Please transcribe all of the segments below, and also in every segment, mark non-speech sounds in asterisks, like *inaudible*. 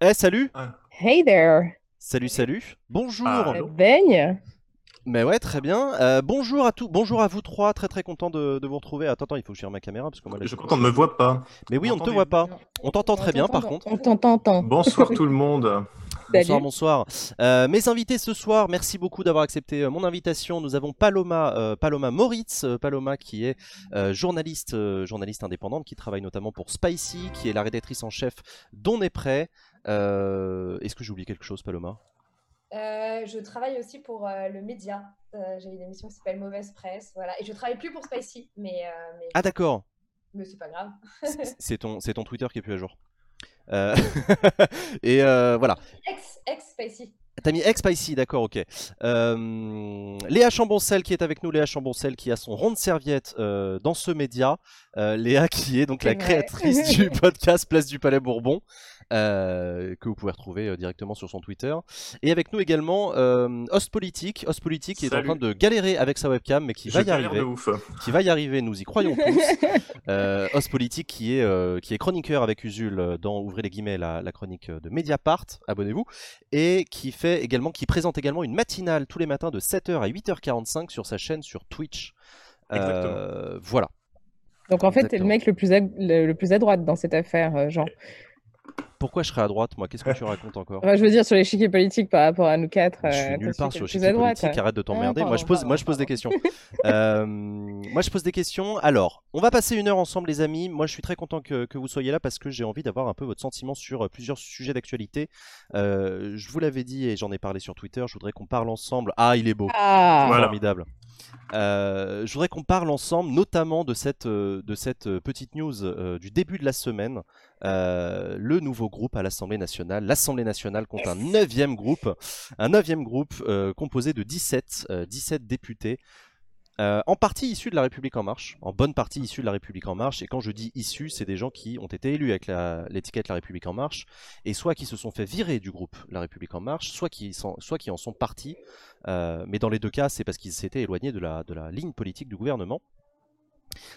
Eh, salut Hey there Salut, salut Bonjour Ah, Baigne? Mais ouais, très bien. Euh, bonjour à tous, bonjour à vous trois, très très content de, de vous retrouver. Attends, attends, il faut que je gère ma caméra parce que moi là, Je crois qu'on ne me voit pas. Mais oui, on ne te voit pas. On t'entend très bien par contre. On t'entend. Bonsoir tout le monde. Bonsoir, Salut. bonsoir. Euh, mes invités ce soir, merci beaucoup d'avoir accepté euh, mon invitation. Nous avons Paloma, euh, Paloma Moritz, euh, Paloma qui est euh, journaliste, euh, journaliste indépendante, qui travaille notamment pour Spicy, qui est la rédactrice en chef d'On est prêt. Euh, Est-ce que j'ai oublié quelque chose, Paloma? Euh, je travaille aussi pour euh, le média. Euh, J'ai une émission qui s'appelle Mauvaise Presse. Voilà. Et je travaille plus pour Spicy, mais, euh, mais, Ah d'accord, mais c'est pas grave. C'est- c'est ton, c'est ton Twitter qui est plus à jour. Euh, *laughs* et euh, voilà. Ex, ex Spicy. T'as mis ex-spicy, d'accord, ok. Euh, Léa Chamboncel qui est avec nous, Léa Chamboncel qui a son rond de serviette euh, dans ce média. Euh, Léa qui est donc la créatrice du *laughs* podcast Place du Palais Bourbon, euh, que vous pouvez retrouver euh, directement sur son Twitter. Et avec nous également euh, Host Politique, Host Politique qui est en train de galérer avec sa webcam, mais qui Je va y arriver de ouf. qui va y arriver, nous y croyons tous. *laughs* euh, Os Politique qui est, euh, qui est chroniqueur avec Usul dans Ouvrez les guillemets la, la chronique de Mediapart, abonnez-vous, et qui fait également, qui présente également une matinale tous les matins de 7h à 8h45 sur sa chaîne sur Twitch. Euh, voilà. Donc en fait, t'es le mec le plus, à... le, le plus à droite dans cette affaire, Jean. Pourquoi je serais à droite, moi? Qu'est-ce que tu racontes encore? Enfin, je veux dire, sur l'échiquier politique par rapport à nous quatre. Je suis euh, nulle t'es part sur droite. politique, arrête de t'emmerder. Ah, moi, je pardon, pose, moi, je pose des questions. *laughs* Euh, moi, je pose des questions. Alors, on va passer une heure ensemble, les amis. Moi, je suis très content que, que vous soyez là parce que j'ai envie d'avoir un peu votre sentiment sur euh, plusieurs sujets d'actualité. Euh, je vous l'avais dit et j'en ai parlé sur Twitter. Je voudrais qu'on parle ensemble. Ah, il est beau. Ah Voilà. Formidable. Euh, je voudrais qu'on parle ensemble, notamment de cette, de cette petite news euh, du début de la semaine. Euh, le nouveau groupe à l'Assemblée nationale. L'Assemblée nationale compte un neuvième groupe, un neuvième groupe euh, composé de 17, euh, 17 députés. euh, en partie issus de la République en marche, en bonne partie issus de la République en marche, et quand je dis issus, c'est des gens qui ont été élus avec la- l'étiquette La République en marche, et soit qui se sont fait virer du groupe La République en marche, soit qui, sont- soit qui en sont partis, euh, mais dans les deux cas, c'est parce qu'ils s'étaient éloignés de la, de la ligne politique du gouvernement.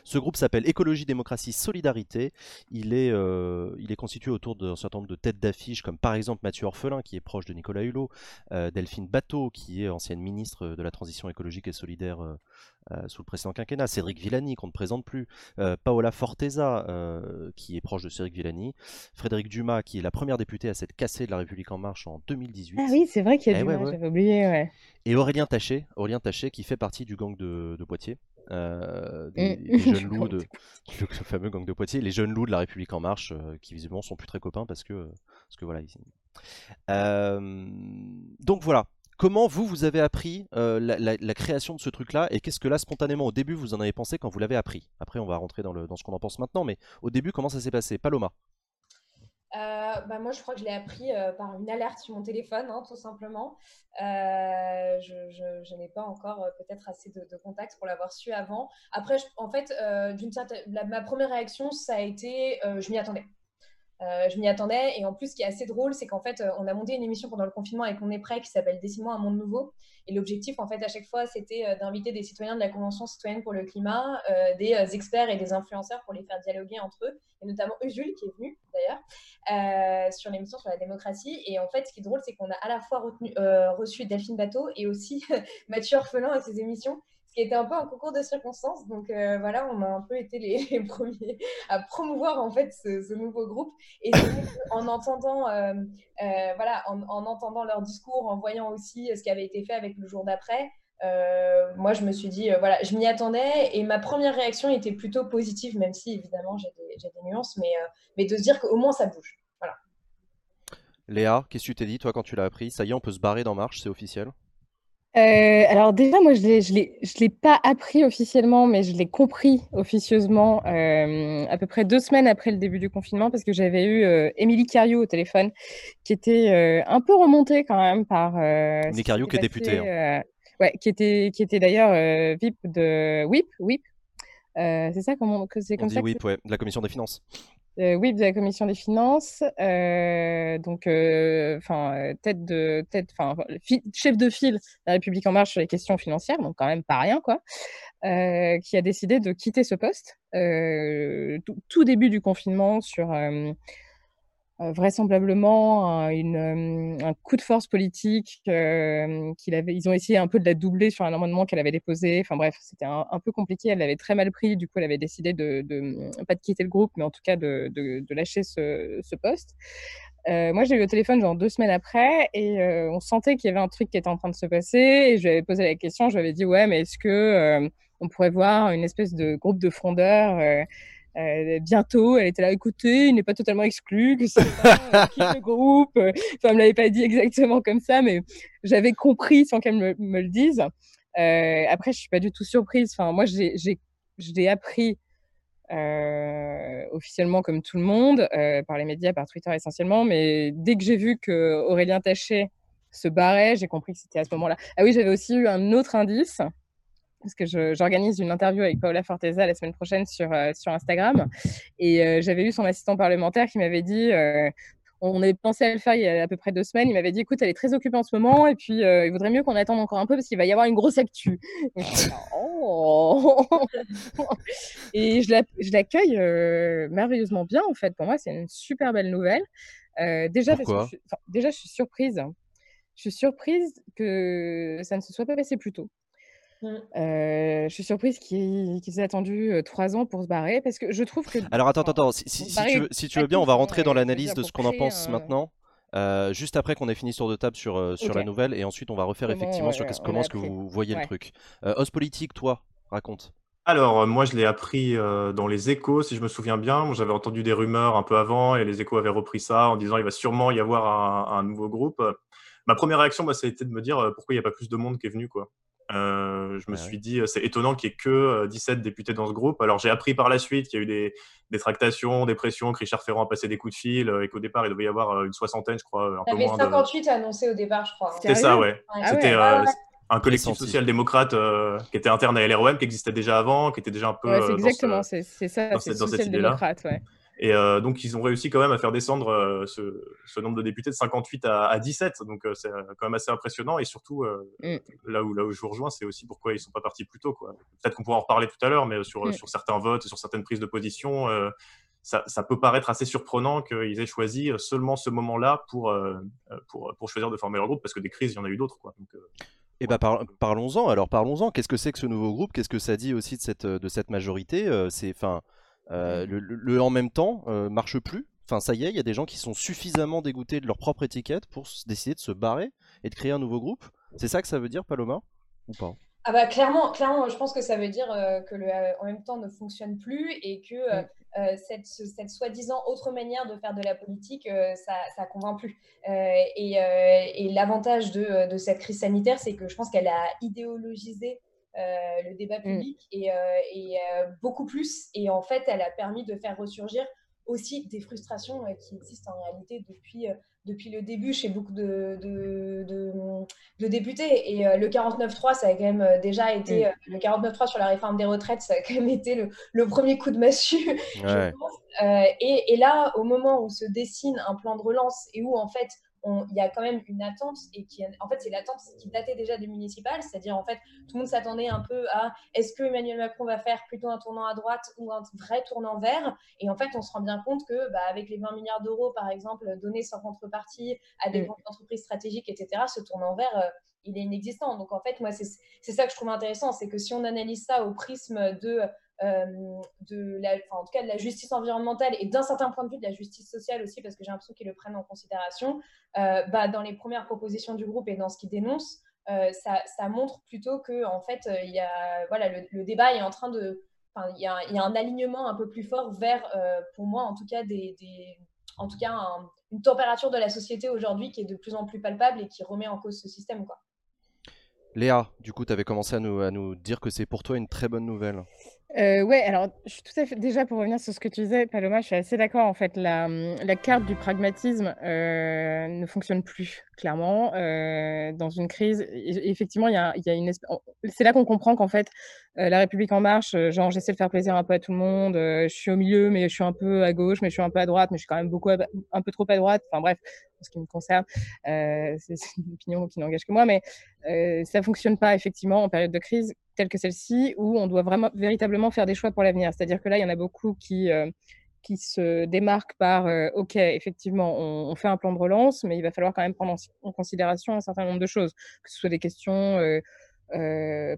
Ce groupe s'appelle Écologie, Démocratie, Solidarité. Il est, euh, il est constitué autour d'un certain nombre de têtes d'affiche, comme par exemple Mathieu Orphelin, qui est proche de Nicolas Hulot, euh, Delphine Bateau, qui est ancienne ministre de la Transition écologique et solidaire euh, sous le précédent quinquennat, Cédric Villani, qu'on ne présente plus, Paola Forteza, qui est proche de Cédric Villani, Frédéric Dumas, qui est la première députée à s'être cassée de la République En Marche en 2018. Ah oui, c'est vrai qu'il y a Eh du ouais, mal, ouais. j'avais oublié, ouais. Et Aurélien Taché, Aurélien Taché qui fait partie du gang de, de Poitiers, euh, des, des *laughs* jeunes Du loups, gang de, le fameux gang de Poitiers, les jeunes loups de la République en marche, euh, qui visiblement sont plus très copains parce que, parce que voilà. Ils... Euh, donc voilà. Comment vous, vous avez appris euh, la, la- la création de ce truc-là et qu'est-ce que là, spontanément, au début, vous en avez pensé quand vous l'avez appris? Après, on va rentrer dans, le, dans ce qu'on en pense maintenant, mais au début, comment ça s'est passé? Paloma Euh, bah, moi, je crois que je l'ai appris euh, par une alerte sur mon téléphone, hein, tout simplement. Euh, je n'ai pas encore euh, peut-être assez de, contacts pour l'avoir su avant. Après, en fait, d'une certaine, ma première réaction, ça a été, je m'y attendais. Euh, je m'y attendais. Et en plus, ce qui est assez drôle, c'est qu'en fait, euh, on a monté une émission pendant le confinement avec On est prêt qui s'appelle Dessine-moi un monde nouveau. Et l'objectif, en fait, à chaque fois, c'était euh, d'inviter des citoyens de la Convention citoyenne pour le climat, des experts et des influenceurs pour les faire dialoguer entre eux, et notamment Usul qui est venu d'ailleurs, sur l'émission sur la démocratie. Et en fait, ce qui est drôle, c'est qu'on a à la fois reçu Delphine Bateau et aussi *laughs* Mathieu Orphelin à ses émissions, qui était un peu un concours de circonstances. Donc euh, voilà, on a un peu été les, *laughs* premiers à promouvoir en fait ce, ce nouveau groupe. Et qu'en entendant, euh, euh, voilà, en, en entendant leur discours, en voyant aussi ce qui avait été fait avec le jour d'après. moi, je me suis dit, voilà, je m'y attendais et ma première réaction était plutôt positive, même si évidemment j'ai des, nuances, mais, de se dire qu'au moins ça bouge. Léa, qu'est-ce que tu t'es dit, toi, quand tu l'as appris? Ça y est, on peut se barrer dans Marche, c'est officiel? Euh, alors déjà, moi, je je l'ai, pas appris officiellement, mais je l'ai compris officieusement euh, à peu près deux semaines après le début du confinement, parce que j'avais eu euh, Émilie Cariou au téléphone, qui était euh, un peu remontée quand même par. Euh, Émilie s'était qui est députée, hein. euh, ouais, qui était, qui était d'ailleurs euh, VIP de WIP, WIP. Euh, c'est ça comment que c'est On comme dit ça que oui, ouais, de la commission des finances. Euh, oui, de la commission des finances, euh, donc euh, enfin tête de tête, enfin fi- chef de file de la République en marche sur les questions financières, donc quand même pas rien quoi, qui a décidé de quitter ce poste tout début du confinement sur euh, vraisemblablement un, coup de force politique qu'il avait. Ils ont essayé un peu de la doubler sur un amendement qu'elle avait déposé. Enfin bref, c'était un, peu compliqué. Elle l'avait très mal pris. Du coup, elle avait décidé de, de, pas de quitter le groupe, mais en tout cas de, lâcher ce, ce poste. moi, j'ai eu au téléphone genre deux semaines après et on sentait qu'il y avait un truc qui était en train de se passer. Et je lui avais posé la question. Je lui avais dit ouais, mais est-ce que on pourrait voir une espèce de groupe de frondeurs euh, bientôt, elle était là, écoutez, il n'est pas totalement exclu que c'est *laughs* euh, le groupe. Enfin, elle me l'avait pas dit exactement comme ça, mais j'avais compris sans qu'elle me, le dise. Euh, après, je suis pas du tout surprise. Enfin, moi, j'ai, je l'ai appris officiellement comme tout le monde, par les médias, par Twitter essentiellement, mais dès que j'ai vu que Aurélien Taché se barrait, j'ai compris que c'était à ce moment-là. Ah oui, j'avais aussi eu un autre indice parce que j'organise une interview avec Paola Forteza la semaine prochaine sur, euh, sur Instagram. Et euh, j'avais eu son assistant parlementaire qui m'avait dit euh, on avait pensé à le faire il y a à peu près deux semaines. Il m'avait dit écoute, elle est très occupée en ce moment, et puis il vaudrait mieux qu'on attende encore un peu parce qu'il va y avoir une grosse actu. Et je, *laughs* oh et je l'accueille merveilleusement bien, en fait. Pour moi, c'est une super belle nouvelle. déjà, je, déjà, je suis surprise. Je suis surprise que ça ne se soit pas passé plus tôt. Mmh. je suis surprise qu'ils aient attendu trois ans pour se barrer parce que je trouve que. Alors attends, attends, si, si, tu veux, bien, on va rentrer dans l'analyse de ce qu'on en pense maintenant. juste après qu'on ait fini sur de table sur, sur la nouvelle et ensuite on va refaire effectivement sur comment est-ce que vous voyez le truc. Os politique, toi, raconte. Alors, moi, je l'ai appris dans les échos, si je me souviens bien. J'avais entendu des rumeurs un peu avant et les échos avaient repris ça en disant il va sûrement y avoir un, nouveau groupe. Ma première réaction, bah, ça a été de me dire pourquoi il n'y a pas plus de monde qui est venu. Quoi. Euh, je me suis dit, c'est étonnant qu'il n'y ait que 17 euh, députés dans ce groupe. Alors j'ai appris par la suite qu'il y a eu des, des, tractations, des pressions, que Richard Ferrand a passé des coups de fil euh, et qu'au départ il devait y avoir une soixantaine, je crois. Un peu moins 58 annoncés au départ, je crois. C'était ça, ouais. C'était un collectif social-démocrate qui était interne à LROM, qui existait déjà avant, qui était déjà un peu. c'est exactement, c'est ça, c'est social-démocrate, ouais. Et euh, donc, ils ont réussi quand même à faire descendre euh, ce, nombre de députés de 58 à, 17. Donc, euh, c'est quand même assez impressionnant. Et surtout, mm. là, où, là où je vous rejoins, c'est aussi pourquoi ils ne sont pas partis plus tôt. Peut-être qu'on pourra en reparler tout à l'heure, mais sur, mm. sur certains votes, sur certaines prises de position, ça, ça, peut paraître assez surprenant qu'ils aient choisi seulement ce moment-là pour, pour, pour, choisir de former leur groupe, parce que des crises, il y en a eu d'autres. Et eh ben parlons-en. Alors parlons-en. Qu'est-ce que c'est que ce nouveau groupe? Qu'est-ce que ça dit aussi de cette, de cette majorité? C'est, enfin, euh, le, en même temps euh, marche plus. Enfin, ça y est, il y a des gens qui sont suffisamment dégoûtés de leur propre étiquette pour décider de se barrer et de créer un nouveau groupe. C'est ça que ça veut dire, Paloma? Ou pas? Ah bah clairement, clairement, je pense que ça veut dire euh, que le en même temps ne fonctionne plus et que cette, cette soi-disant autre manière de faire de la politique, ça ne convainc plus. et, et l'avantage de, de, cette crise sanitaire, c'est que je pense qu'elle a idéologisé le débat mm. public et, euh, euh, beaucoup plus. Et en fait, elle a permis de faire ressurgir aussi des frustrations qui existent en réalité depuis, depuis le début chez beaucoup de, de, députés. Et le 49-3, ça a quand même déjà été, mm. le 49-3 sur la réforme des retraites, ça a quand même été le, premier coup de massue, *laughs* je pense. et, et, là, au moment où se dessine un plan de relance et où en fait il y a quand même une attente et qui, en fait, c'est l'attente qui datait déjà des municipales, c'est-à-dire en fait, tout le monde s'attendait un peu à est-ce que Emmanuel Macron va faire plutôt un tournant à droite ou un vrai tournant vert? Et en fait, on se rend bien compte que, bah, avec les 20 milliards d'euros, par exemple, donnés sans contrepartie à des mm. entreprises stratégiques, etc., ce tournant vert, euh, il est inexistant. Donc en fait, moi, c'est ça que je trouve intéressant, c'est que si on analyse ça au prisme de de la, en tout cas de la justice environnementale et d'un certain point de vue de la justice sociale aussi, parce que j'ai l'impression qu'ils le prennent en considération, euh, bah, dans les premières propositions du groupe et dans ce qu'ils dénoncent, euh, ça, montre plutôt que en fait, y a, voilà, le, débat est en train de, il y, y, a un alignement un peu plus fort vers, pour moi en tout cas, des, en tout cas une température de la société aujourd'hui qui est de plus en plus palpable et qui remet en cause ce système. Léa, du coup, tu avais commencé à nous dire que c'est pour toi une très bonne nouvelle. Euh, ouais, alors je suis tout à fait déjà pour revenir sur ce que tu disais, Paloma, je suis assez d'accord. En fait, la, la carte du pragmatisme euh, ne fonctionne plus clairement euh, dans une crise. effectivement, il y a, y a une. C'est là qu'on comprend qu'en fait, euh, la République en marche, genre j'essaie de faire plaisir un peu à tout le monde. je suis au milieu, mais je suis un peu à gauche, mais je suis un peu à droite, mais je suis quand même beaucoup un peu trop à droite. Enfin bref, en ce qui me concerne, *laughs* c'est une opinion qui n'engage que moi, mais ça fonctionne pas effectivement en période de crise telle que celle-ci, où on doit vraiment véritablement faire des choix pour l'avenir. C'est-à-dire que là, il y en a beaucoup qui qui se démarque par OK, effectivement, on, fait un plan de relance, mais il va falloir quand même prendre en, considération un certain nombre de choses, que ce soit des questions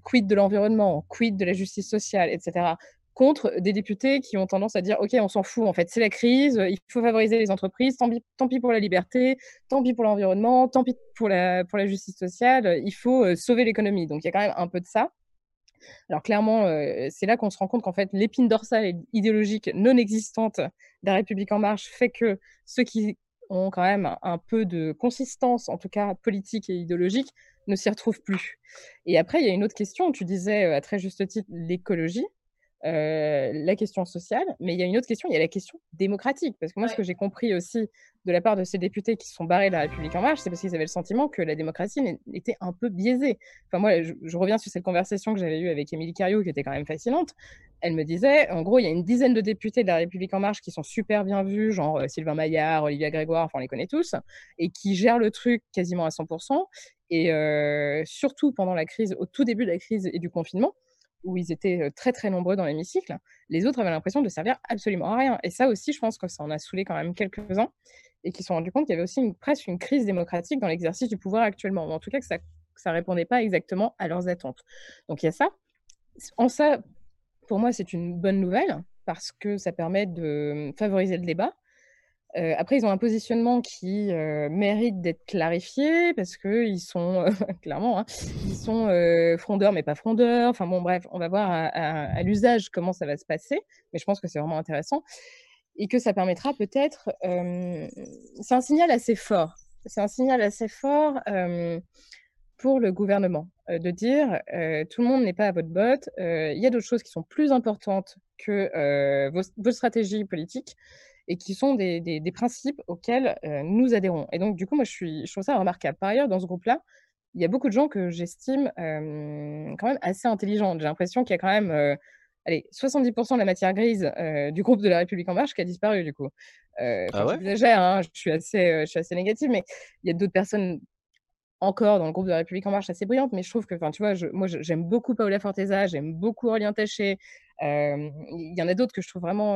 quid de l'environnement, quid de la justice sociale, etc contre des députés qui ont tendance à dire OK, on s'en fout, en fait, c'est la crise, il faut favoriser les entreprises, tant pis, tant pis pour la liberté, tant pis pour l'environnement, tant pis pour la, pour la justice sociale, il faut sauver l'économie. Donc il y a quand même un peu de ça. Alors clairement, c'est là qu'on se rend compte qu'en fait, l'épine dorsale idéologique non existante de la République en marche fait que ceux qui ont quand même un peu de consistance, en tout cas politique et idéologique, ne s'y retrouvent plus. Et après, il y a une autre question, tu disais à très juste titre l'écologie. Euh, la question sociale, mais il y a une autre question, il y a la question démocratique. Parce que moi, ce que j'ai compris aussi de la part de ces députés qui sont barrés de la République en marche, c'est parce qu'ils avaient le sentiment que la démocratie était un peu biaisée. Enfin, moi, je, reviens sur cette conversation que j'avais eue avec Émilie Cario, qui était quand même fascinante. Elle me disait, en gros, il y a une dizaine de députés de la République en marche qui sont super bien vus, genre euh, Sylvain Maillard, Olivia Grégoire, enfin, on les connaît tous, et qui gèrent le truc quasiment à 100%. Et euh, surtout pendant la crise, au tout début de la crise et du confinement, où ils étaient très très nombreux dans l'hémicycle, les autres avaient l'impression de servir absolument à rien. Et ça aussi, je pense que ça en a saoulé quand même quelques-uns et qui se sont rendus compte qu'il y avait aussi une, presque une crise démocratique dans l'exercice du pouvoir actuellement. en tout cas, que ça ne répondait pas exactement à leurs attentes. Donc il y a ça. En ça, pour moi, c'est une bonne nouvelle parce que ça permet de favoriser le débat euh, après, ils ont un positionnement qui euh, mérite d'être clarifié parce qu'ils sont, *laughs* clairement, hein, ils sont frondeurs mais pas frondeurs. Enfin bon, bref, on va voir à, l'usage comment ça va se passer, mais je pense que c'est vraiment intéressant et que ça permettra peut-être. c'est un signal assez fort. C'est un signal assez fort pour le gouvernement de dire tout le monde n'est pas à votre botte. Il y a d'autres choses qui sont plus importantes que vos stratégies politiques et qui sont des, des, principes auxquels euh, nous adhérons. Et donc, du coup, moi, je, suis, je trouve ça remarquable. Par ailleurs, dans ce groupe-là, il y a beaucoup de gens que j'estime euh, quand même assez intelligents. J'ai l'impression qu'il y a quand même euh, allez, 70% de la matière grise du groupe de la République En Marche qui a disparu, du coup. ah ouais? J'exagère, hein, je, suis assez, je suis assez négative, mais il y a d'autres personnes encore dans le groupe de la République En Marche assez brillantes, mais je trouve que, tu vois, je, moi, j'aime beaucoup Paola Forteza, j'aime beaucoup Aurélien Taché, il y en a d'autres que je trouve vraiment.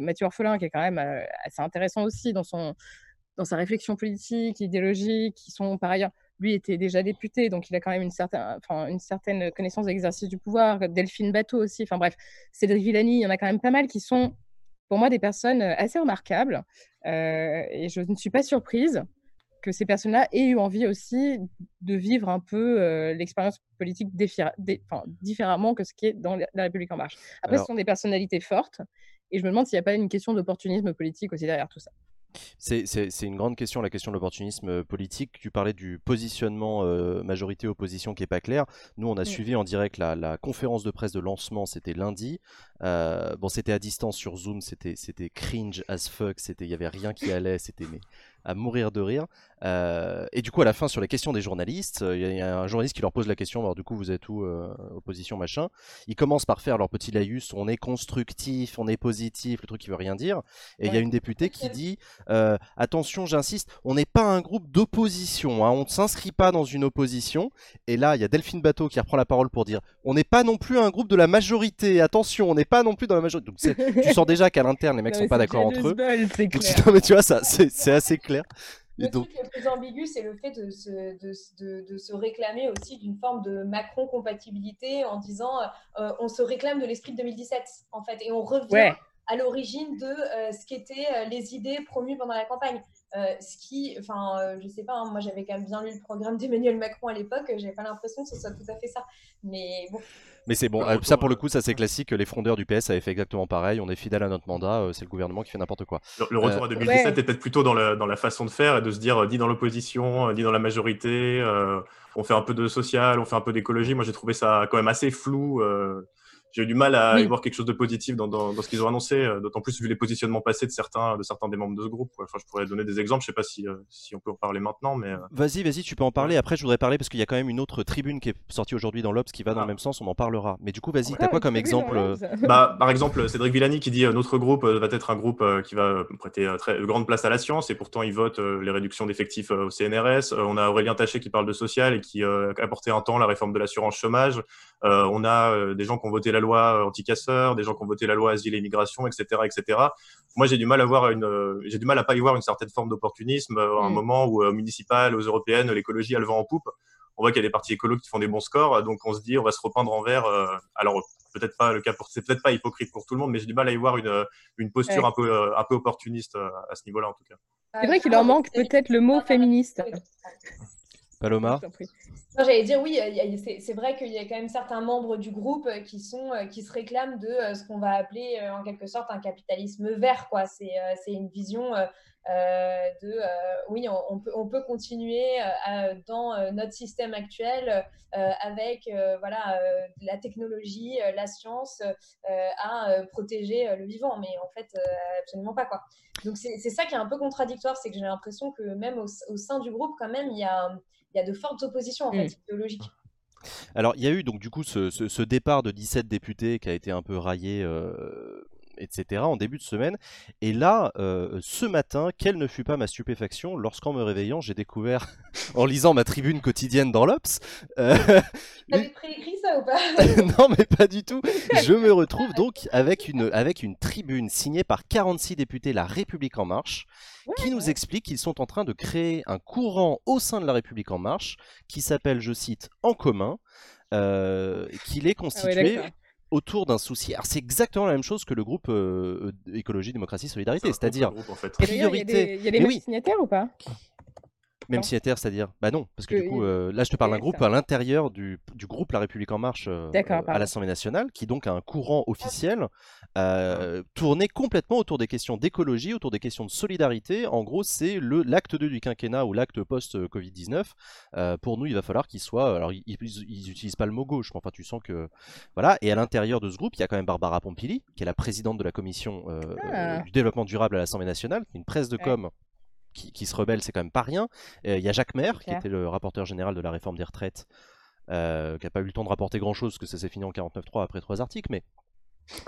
Mathieu Orphelin, qui est quand même assez intéressant aussi dans, son, dans sa réflexion politique, idéologique, qui sont par ailleurs. Lui était déjà député, donc il a quand même une certaine, une certaine connaissance de l'exercice du pouvoir. Delphine Bateau aussi. Enfin bref, Cédric Villani, il y en a quand même pas mal qui sont, pour moi, des personnes assez remarquables. et je ne suis pas surprise que ces personnes-là aient eu envie aussi de vivre un peu euh, l'expérience politique différemment que ce qui est dans la République en marche. Après, ce sont des personnalités fortes, et je me demande s'il n'y a pas une question d'opportunisme politique aussi derrière tout ça. C'est une grande question, la question de l'opportunisme euh, politique. Tu parlais du positionnement euh, majorité-opposition qui n'est pas clair. Nous, on a mm. suivi en direct la, conférence de presse de lancement, c'était lundi. bon, c'était à distance sur Zoom, c'était cringe as fuck, il n'y avait rien qui allait, c'était à mourir de rire. Euh, et du coup, à la fin, sur les questions des journalistes, euh, il y, a un journaliste qui leur pose la question alors, du coup, vous êtes où euh, Opposition, machin. Ils commencent par faire leur petit laïus on est constructif, on est positif, le truc qui veut rien dire. Et il y a une députée qui dit attention, j'insiste, on n'est pas un groupe d'opposition, hein, on ne s'inscrit pas dans une opposition. Et là, il y a Delphine Bateau qui reprend la parole pour dire on n'est pas non plus un groupe de la majorité, attention, on n'est pas non plus dans la majorité. Donc tu sens déjà qu'à l'interne, les mecs sont pas d'accord entre eux. non, mais tu vois, ça, c'est assez clair. Le truc le plus ambigu, c'est le fait de se, de, de, se réclamer aussi d'une forme de Macron-compatibilité en disant euh, on se réclame de l'esprit de 2017, en fait, et on revient à l'origine de euh, ce qu'étaient euh, les idées promues pendant la campagne. Ce qui, enfin, je sais pas, hein, moi j'avais quand même bien lu le programme d'Emmanuel Macron à l'époque, j'avais pas l'impression que ce soit tout à fait ça. Mais bon. Mais c'est bon, ça pour le coup, ça c'est classique. Les frondeurs du PS avaient fait exactement pareil. On est fidèle à notre mandat, euh, c'est le gouvernement qui fait n'importe quoi. Le, retour à 2017 euh, est peut-être plutôt dans la, dans la, façon de faire et de se dire, dit dans l'opposition, dit dans la majorité, euh, on fait un peu de social, on fait un peu d'écologie. Moi j'ai trouvé ça quand même assez flou j'ai eu du mal à y voir quelque chose de positif dans, dans, dans ce qu'ils ont annoncé, euh, d'autant plus vu les positionnements passés de certains, de certains des membres de ce groupe. Enfin, je pourrais donner des exemples, je sais pas si, euh, si on peut en parler maintenant, mais... Euh, vas-y, vas-y, tu peux en parler. Après, je voudrais parler parce qu'il y a quand même une autre tribune qui est sortie aujourd'hui dans l'Obs qui va dans le ah. même sens, on en parlera. Mais du coup, vas-y, t'as quoi comme exemple bah, Par exemple, Cédric Villani qui dit notre groupe va être un groupe qui va prêter très grande place à la science et pourtant il vote les réductions d'effectifs au CNRS. on a Aurélien Taché qui parle de social et qui a apporté un temps la réforme de l'assurance chômage. On a des gens qui ont voté la loi anti-casseurs, des gens qui ont voté la loi asile et immigration, etc., etc. Moi, j'ai du mal à voir une, j'ai du mal à pas y voir une certaine forme d'opportunisme à un mm. moment où au municipal, aux européennes, l'écologie a le vent en poupe. On voit qu'il y a des partis écolos qui font des bons scores, donc on se dit on va se repeindre en vert. alors peut-être pas le cas pour, c'est peut-être pas hypocrite pour tout le monde, mais j'ai du mal à y voir une, une posture un peu, un peu opportuniste à ce niveau-là en tout cas. C'est vrai qu'il leur manque peut-être le mot féministe. Paloma J'allais dire oui, c'est vrai qu'il y a quand même certains membres du groupe qui, sont, euh, qui se réclament de euh, ce qu'on va appeler euh, en quelque sorte un capitalisme vert. C'est une vision de oui, on, peut, on peut continuer dans notre système actuel avec voilà, la technologie, la science à protéger le vivant, mais en fait, absolument pas. Quoi. Donc c'est ça qui est un peu contradictoire, c'est que j'ai l'impression que même au, sein du groupe, quand même, il y a il y a de fortes oppositions en fait, mmh. idéologiques. Alors, il y a eu donc du coup ce, ce, départ de 17 députés qui a été un peu raillé euh, etc. en début de semaine. Et là, euh, ce matin, quelle ne fut pas ma stupéfaction lorsqu'en me réveillant, j'ai découvert, *laughs* en lisant ma tribune quotidienne dans l'Obs. Euh, *laughs* T'avais préécrit ça ou pas? *laughs* Non, mais pas du tout. Je me retrouve donc avec une, avec une tribune signée par 46 députés La République En Marche, qui nous explique qu'ils sont en train de créer un courant au sein de La République En Marche qui s'appelle, je cite, En commun. Euh, qu'il est ah constitué autour d'un souci. Alors c'est exactement la même chose que le groupe euh, euh, Écologie, Démocratie, Solidarité, c'est-à-dire priorité. Il y a des, signataires ou pas? Même signataire, c'est-à-dire Bah non, parce que, du coup, euh, là je te parle d'un groupe à l'intérieur du, du, groupe La République En Marche à l'Assemblée nationale, qui donc a un courant officiel euh, tourné complètement autour des questions d'écologie, autour des questions de solidarité. En gros, c'est l'acte 2 du quinquennat ou l'acte post-Covid-19. pour nous, il va falloir qu'il soit. Alors, ils n'utilisent pas le mot gauche, mais enfin, tu sens que. Voilà. Et à l'intérieur de ce groupe, il y a quand même Barbara Pompili, qui est la présidente de la commission ah. du développement durable à l'Assemblée nationale, une presse de com qui, se rebelle, c'est quand même pas rien. Il y a Jacques Maire, qui était le rapporteur général de la réforme des retraites, euh, qui n'a pas eu le temps de rapporter grand chose, parce que ça s'est fini en 49.3 après trois articles, mais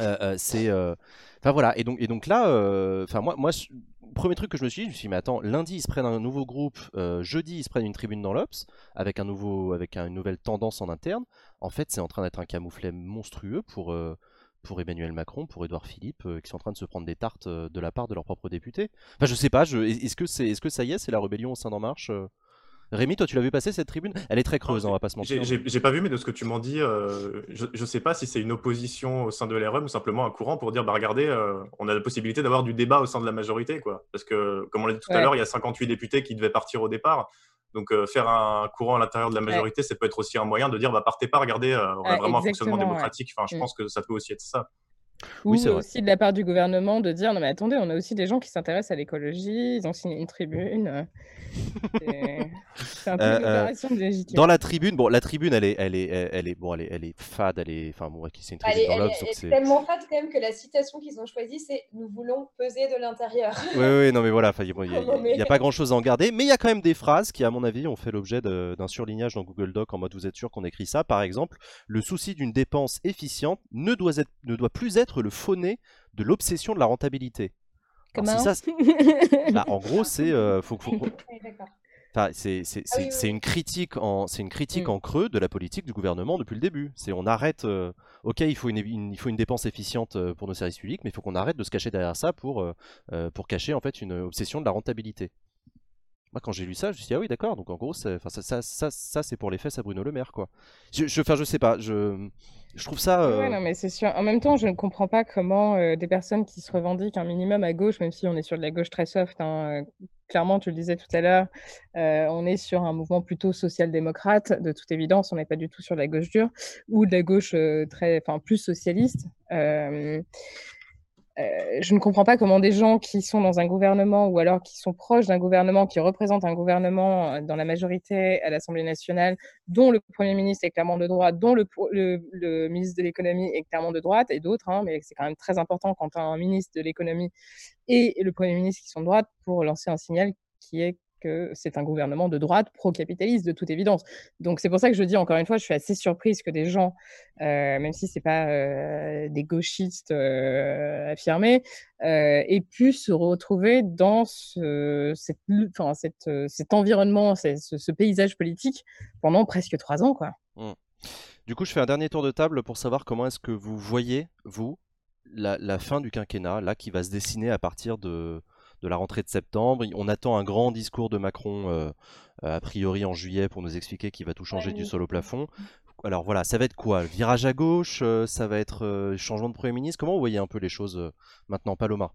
euh, euh, c'est. Enfin voilà, et donc, et donc là, enfin moi, moi, premier truc que je me suis dit, je me suis dit, mais attends, lundi ils se prennent un nouveau groupe, jeudi ils se prennent une tribune dans l'Obs, avec, un nouveau, avec une nouvelle tendance en interne. En fait, c'est en train d'être un camouflet monstrueux pour pour Emmanuel Macron, pour Édouard Philippe, euh, qui sont en train de se prendre des tartes euh, de la part de leurs propres députés. Enfin, je sais pas, est-ce que, c'est, est-ce que ça y est, c'est la rébellion au sein d'En Marche euh? Rémi, toi, tu l'as vu passer cette tribune? Elle est très creuse, hein, on va pas se mentir. J'ai, pas vu, mais de ce que tu m'en dis, je, ne sais pas si c'est une opposition au sein de l'RM ou simplement un courant pour dire, bah regardez, on a la possibilité d'avoir du débat au sein de la majorité, quoi. Parce que, comme on l'a dit tout à l'heure, il y a 58 députés qui devaient partir au départ. Donc, euh, faire un courant à l'intérieur de la majorité, ça peut être aussi un moyen de dire, bah, partez pas, regardez, euh, on a vraiment un fonctionnement démocratique. Enfin, je mm. pense que ça peut aussi être ça. Ou oui, aussi de la part du gouvernement de dire non mais attendez, on a aussi des gens qui s'intéressent à l'écologie, ils ont signé une tribune. C'est un *laughs* peu une euh, opération de légitimité. Dans la tribune, bon, la tribune, elle est, elle est, elle est, bon, elle est, elle est fade, elle est, enfin bon, c'est une tribune dans Elle est tellement fade quand même que la citation qu'ils ont choisie, c'est "Nous voulons peser de l'intérieur". Oui, oui, non mais voilà, il n'y a, *laughs* pas grand-chose à en garder, mais il y a quand même des phrases qui, à mon avis, ont fait l'objet d'un surlignage dans Google Doc en mode vous êtes sûr qu'on écrit ça. Par exemple, le souci d'une dépense efficiente ne doit être, ne doit plus être le faux-nez de l'obsession de la rentabilité. Comment ça, *laughs* bah, En gros, c'est euh, faut, c'est une critique en c'est une critique mm. en creux de la politique du gouvernement depuis le début. C'est on arrête. Euh, ok, il faut une, il faut une dépense efficiente euh, pour nos services publics, mais il faut qu'on arrête de se cacher derrière ça pour pour cacher en fait une obsession de la rentabilité. Moi, quand j'ai lu ça, je me suis dit, ah oui, d'accord, donc en gros, ça, ça, ça, ça c'est pour les fesses à Bruno Le Maire, quoi. Je, je, je sais pas, je, je trouve ça. Ouais, euh, non, mais c'est sûr. En même temps, je ne comprends pas comment euh, des personnes qui se revendiquent un minimum à gauche, même si on est sur de la gauche très soft, hein, euh, clairement, tu le disais tout à l'heure, on est sur un mouvement plutôt social-démocrate, de toute évidence, on n'est pas du tout sur de la gauche dure, ou de la gauche très, enfin, plus socialiste. Euh, je ne comprends pas comment des gens qui sont dans un gouvernement ou alors qui sont proches d'un gouvernement, qui représentent un gouvernement euh, dans la majorité à l'Assemblée nationale, dont le Premier ministre est clairement de droite, dont le, ministre de l'économie est clairement de droite, et d'autres, hein, mais c'est quand même très important quand un ministre de l'économie et le Premier ministre qui sont de droite pour lancer un signal qui est que c'est un gouvernement de droite pro-capitaliste, de toute évidence. Donc c'est pour ça que je dis encore une fois, je suis assez surprise que des gens, euh, même si ce n'est pas euh, des gauchistes euh, affirmés, aient pu se retrouver dans ce, cette, enfin, cette, cet environnement, ce, paysage politique pendant presque trois ans. Quoi. Mmh. Du coup, je fais un dernier tour de table pour savoir comment est-ce que vous voyez, vous, la, fin du quinquennat, là, qui va se dessiner à partir de, la rentrée de septembre. On attend un grand discours de Macron, euh, a priori en juillet, pour nous expliquer qu'il va tout changer du sol au plafond. Alors voilà, ça va être quoi? Virage à gauche euh, Ça va être euh, changement de Premier ministre? Comment vous voyez un peu les choses maintenant, Paloma?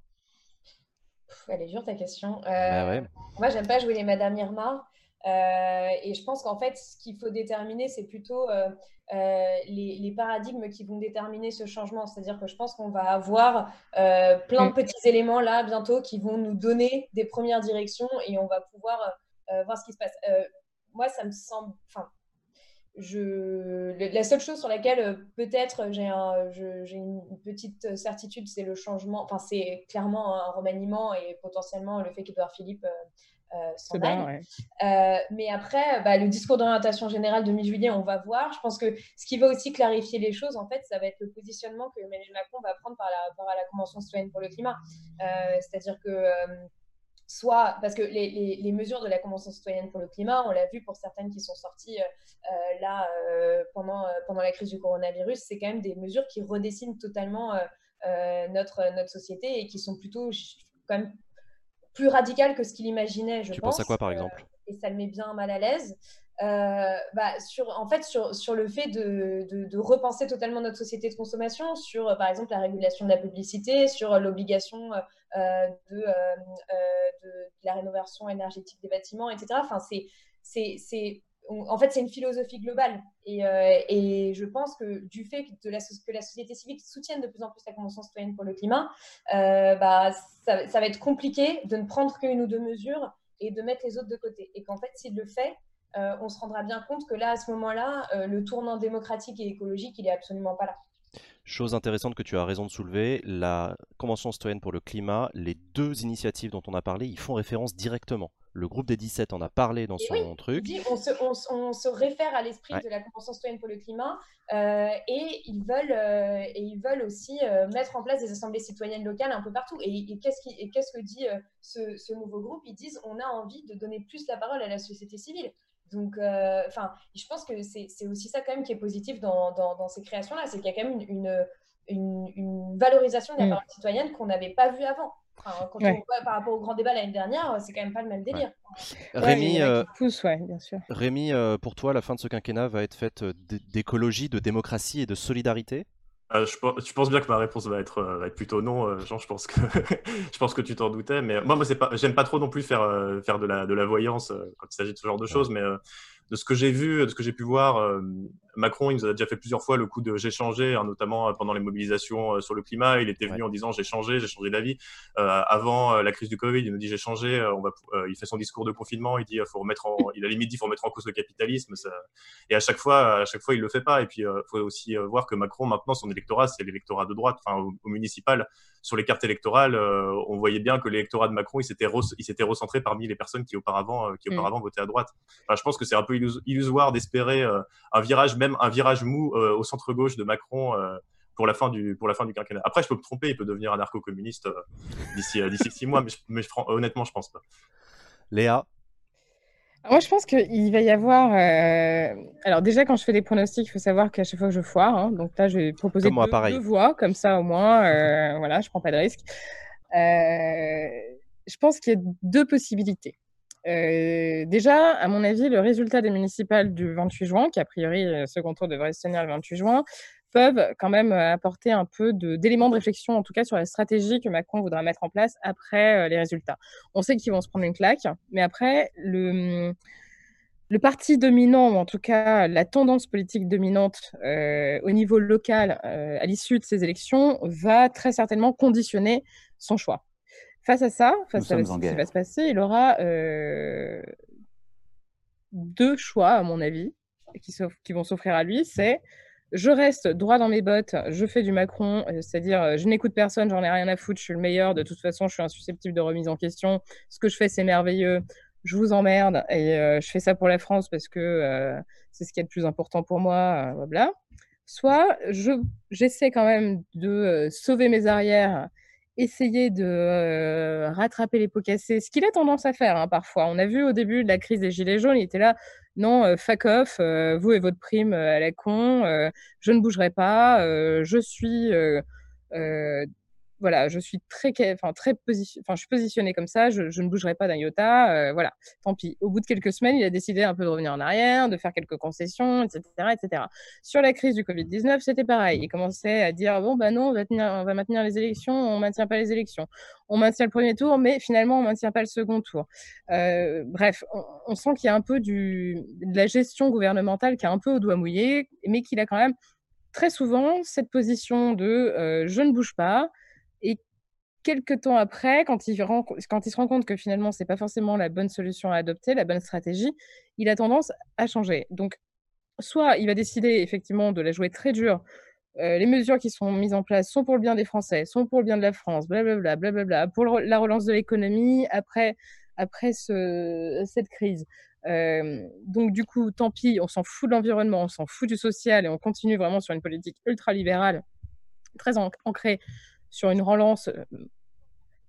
Elle est dure ta question. Bah moi, j'aime pas jouer les Madame Irma. Euh, et je pense qu'en fait, ce qu'il faut déterminer, c'est plutôt euh, euh, les, paradigmes qui vont déterminer ce changement. C'est-à-dire que je pense qu'on va avoir plein de mm. petits éléments là bientôt qui vont nous donner des premières directions et on va pouvoir voir ce qui se passe. moi, ça me semble. Enfin, je, la seule chose sur laquelle peut-être j'ai un, une petite certitude, c'est le changement. Enfin, c'est clairement un remaniement et potentiellement le fait qu'Edouard Philippe euh, euh, mais après, bah, le discours d'orientation générale de mi-juillet, on va voir. Je pense que ce qui va aussi clarifier les choses, en fait, ça va être le positionnement que Emmanuel Macron va prendre par rapport à la Convention citoyenne pour le climat. Euh, c'est-à-dire que soit parce que les, mesures de la Convention citoyenne pour le climat, on l'a vu pour certaines qui sont sorties là pendant, pendant la crise du coronavirus, c'est quand même des mesures qui redessinent totalement notre, notre société et qui sont plutôt quand même plus radical que ce qu'il imaginait, je tu pense. penses à quoi, par exemple? euh, Et ça le met bien mal à l'aise. Euh, bah, sur, en fait, sur, sur le fait de, de, repenser totalement notre société de consommation, sur, euh, par exemple, la régulation de la publicité, sur l'obligation de, de, la rénovation énergétique des bâtiments, etc. Enfin, c'est, en fait, c'est une philosophie globale. Et, euh, je pense que du fait que, la, société civile soutienne de plus en plus la Convention citoyenne pour le climat, euh, bah, ça, va être compliqué de ne prendre qu'une ou deux mesures et de mettre les autres de côté. Et qu'en fait, s'il le fait, euh, on se rendra bien compte que là, à ce moment-là, le tournant démocratique et écologique, il est absolument pas là. Chose intéressante que tu as raison de soulever, la Convention citoyenne pour le climat, les deux initiatives dont on a parlé, ils font référence directement. Le groupe des 17 en a parlé dans son truc. on, se, réfère à l'esprit de la Convention citoyenne pour le climat euh, et, ils veulent, euh, et ils veulent aussi euh, mettre en place des assemblées citoyennes locales un peu partout. Et, qu'est-ce, que dit ce, nouveau groupe? Ils disent on a envie de donner plus la parole à la société civile. Donc, enfin, je pense que c'est, aussi ça quand même qui est positif dans, ces créations-là, c'est qu'il y a quand même une, une, valorisation de la mm. parole citoyenne qu'on n'avait pas vue avant quand on voit par rapport au grand débat l'année dernière, c'est quand même pas le même délire. Rémi, euh, bien sûr. Rémi euh, pour toi, la fin de ce quinquennat va être faite euh, d'écologie, de démocratie et de solidarité? Je, pense bien que ma réponse va être, va être plutôt non. Jean, je pense que, *laughs* je pense que tu t'en doutais. Mais moi, moi pas, j'aime pas trop non plus faire, faire de, la, de la voyance quand il s'agit de ce genre de choses. Mais de ce que j'ai vu, de ce que j'ai pu voir, euh, Macron, il nous a déjà fait plusieurs fois le coup de j'ai changé, hein, notamment euh, pendant les mobilisations euh, sur le climat. Il était venu en disant j'ai changé, j'ai changé d'avis. avant la crise du Covid, il nous dit j'ai changé. on va, il fait son discours de confinement. Il dit faut remettre en, il a limite dit faut remettre en cause le capitalisme. Ça, et à chaque fois, à chaque fois, il le fait pas. Et puis, il faut aussi voir que Macron, maintenant, son électorat, c'est l'électorat de droite, enfin au, municipal. Sur les cartes électorales, on voyait bien que l'électorat de Macron, il s'était, il s'était recentré parmi les personnes qui auparavant, qui mm. auparavant votaient à droite. Enfin, je pense que c'est un peu illusoire d'espérer euh, un virage, même un virage mou euh, au centre gauche de Macron euh, pour la fin du pour la fin du quinquennat. Après, je peux me tromper, il peut devenir anarcho-communiste d'ici d'ici six mois, mais, mais honnêtement, je pense pas. Léa? Moi, je pense qu'il va y avoir. Alors, déjà, quand je fais des pronostics, il faut savoir qu'à chaque fois que je foire, hein, donc là, je vais proposer deux, voix, comme ça, au moins, voilà, je prends pas de risque. je pense qu'il y a deux possibilités. Euh, déjà, à mon avis, le résultat des municipales du 28 juin, qui a priori, le euh, second tour devrait se tenir le 28 juin, peuvent quand même euh, apporter un peu d'éléments de, réflexion, en tout cas sur la stratégie que Macron voudra mettre en place après les résultats. On sait qu'ils vont se prendre une claque, mais après, le, le parti dominant, ou en tout cas la tendance politique dominante au niveau local à l'issue de ces élections, va très certainement conditionner son choix. Face à ça, face à ce qui va se passer, il aura euh, deux choix, à mon avis, qui, qui vont s'offrir à lui. C'est je reste droit dans mes bottes, je fais du Macron, euh, c'est-à-dire euh, je n'écoute personne, j'en ai rien à foutre, je suis le meilleur, de toute façon, je suis insusceptible de remise en question. Ce que je fais, c'est merveilleux, je vous emmerde et je fais ça pour la France parce que c'est ce qui est le plus important pour moi, Soit j'essaie quand même de sauver mes arrières essayer de rattraper les pots cassés, ce qu'il a tendance à faire hein, parfois. On a vu au début de la crise des Gilets jaunes, il était là, non, fuck off, vous et votre prime à la con, je ne bougerai pas, je suis voilà, je suis très, enfin, très enfin, je suis positionnée comme ça, je, ne bougerai pas d'un iota, voilà, tant pis. Au bout de quelques semaines, il a décidé un peu de revenir en arrière, de faire quelques concessions, etc., etc. Sur la crise du Covid-19, c'était pareil. Il commençait à dire, bon, bah non, on va, maintenir les élections, on maintient pas les élections. On maintient le premier tour, mais finalement, on maintient pas le second tour. bref, on, sent qu'il y a un peu du, de la gestion gouvernementale qui est un peu au doigt mouillé, mais qu'il a quand même très souvent cette position de je ne bouge pas, quelques temps après, quand il, se rend compte que finalement, ce n'est pas forcément la bonne solution à adopter, la bonne stratégie, il a tendance à changer. Donc, soit il va décider effectivement de la jouer très dure. Euh, les mesures qui sont mises en place sont pour le bien des Français, sont pour le bien de la France, blablabla, blablabla, pour la relance de l'économie après, après ce, cette crise. Euh, donc du coup, tant pis, on s'en fout de l'environnement, on s'en fout du social et on continue vraiment sur une politique ultra-libérale, très ancrée sur une relance, euh,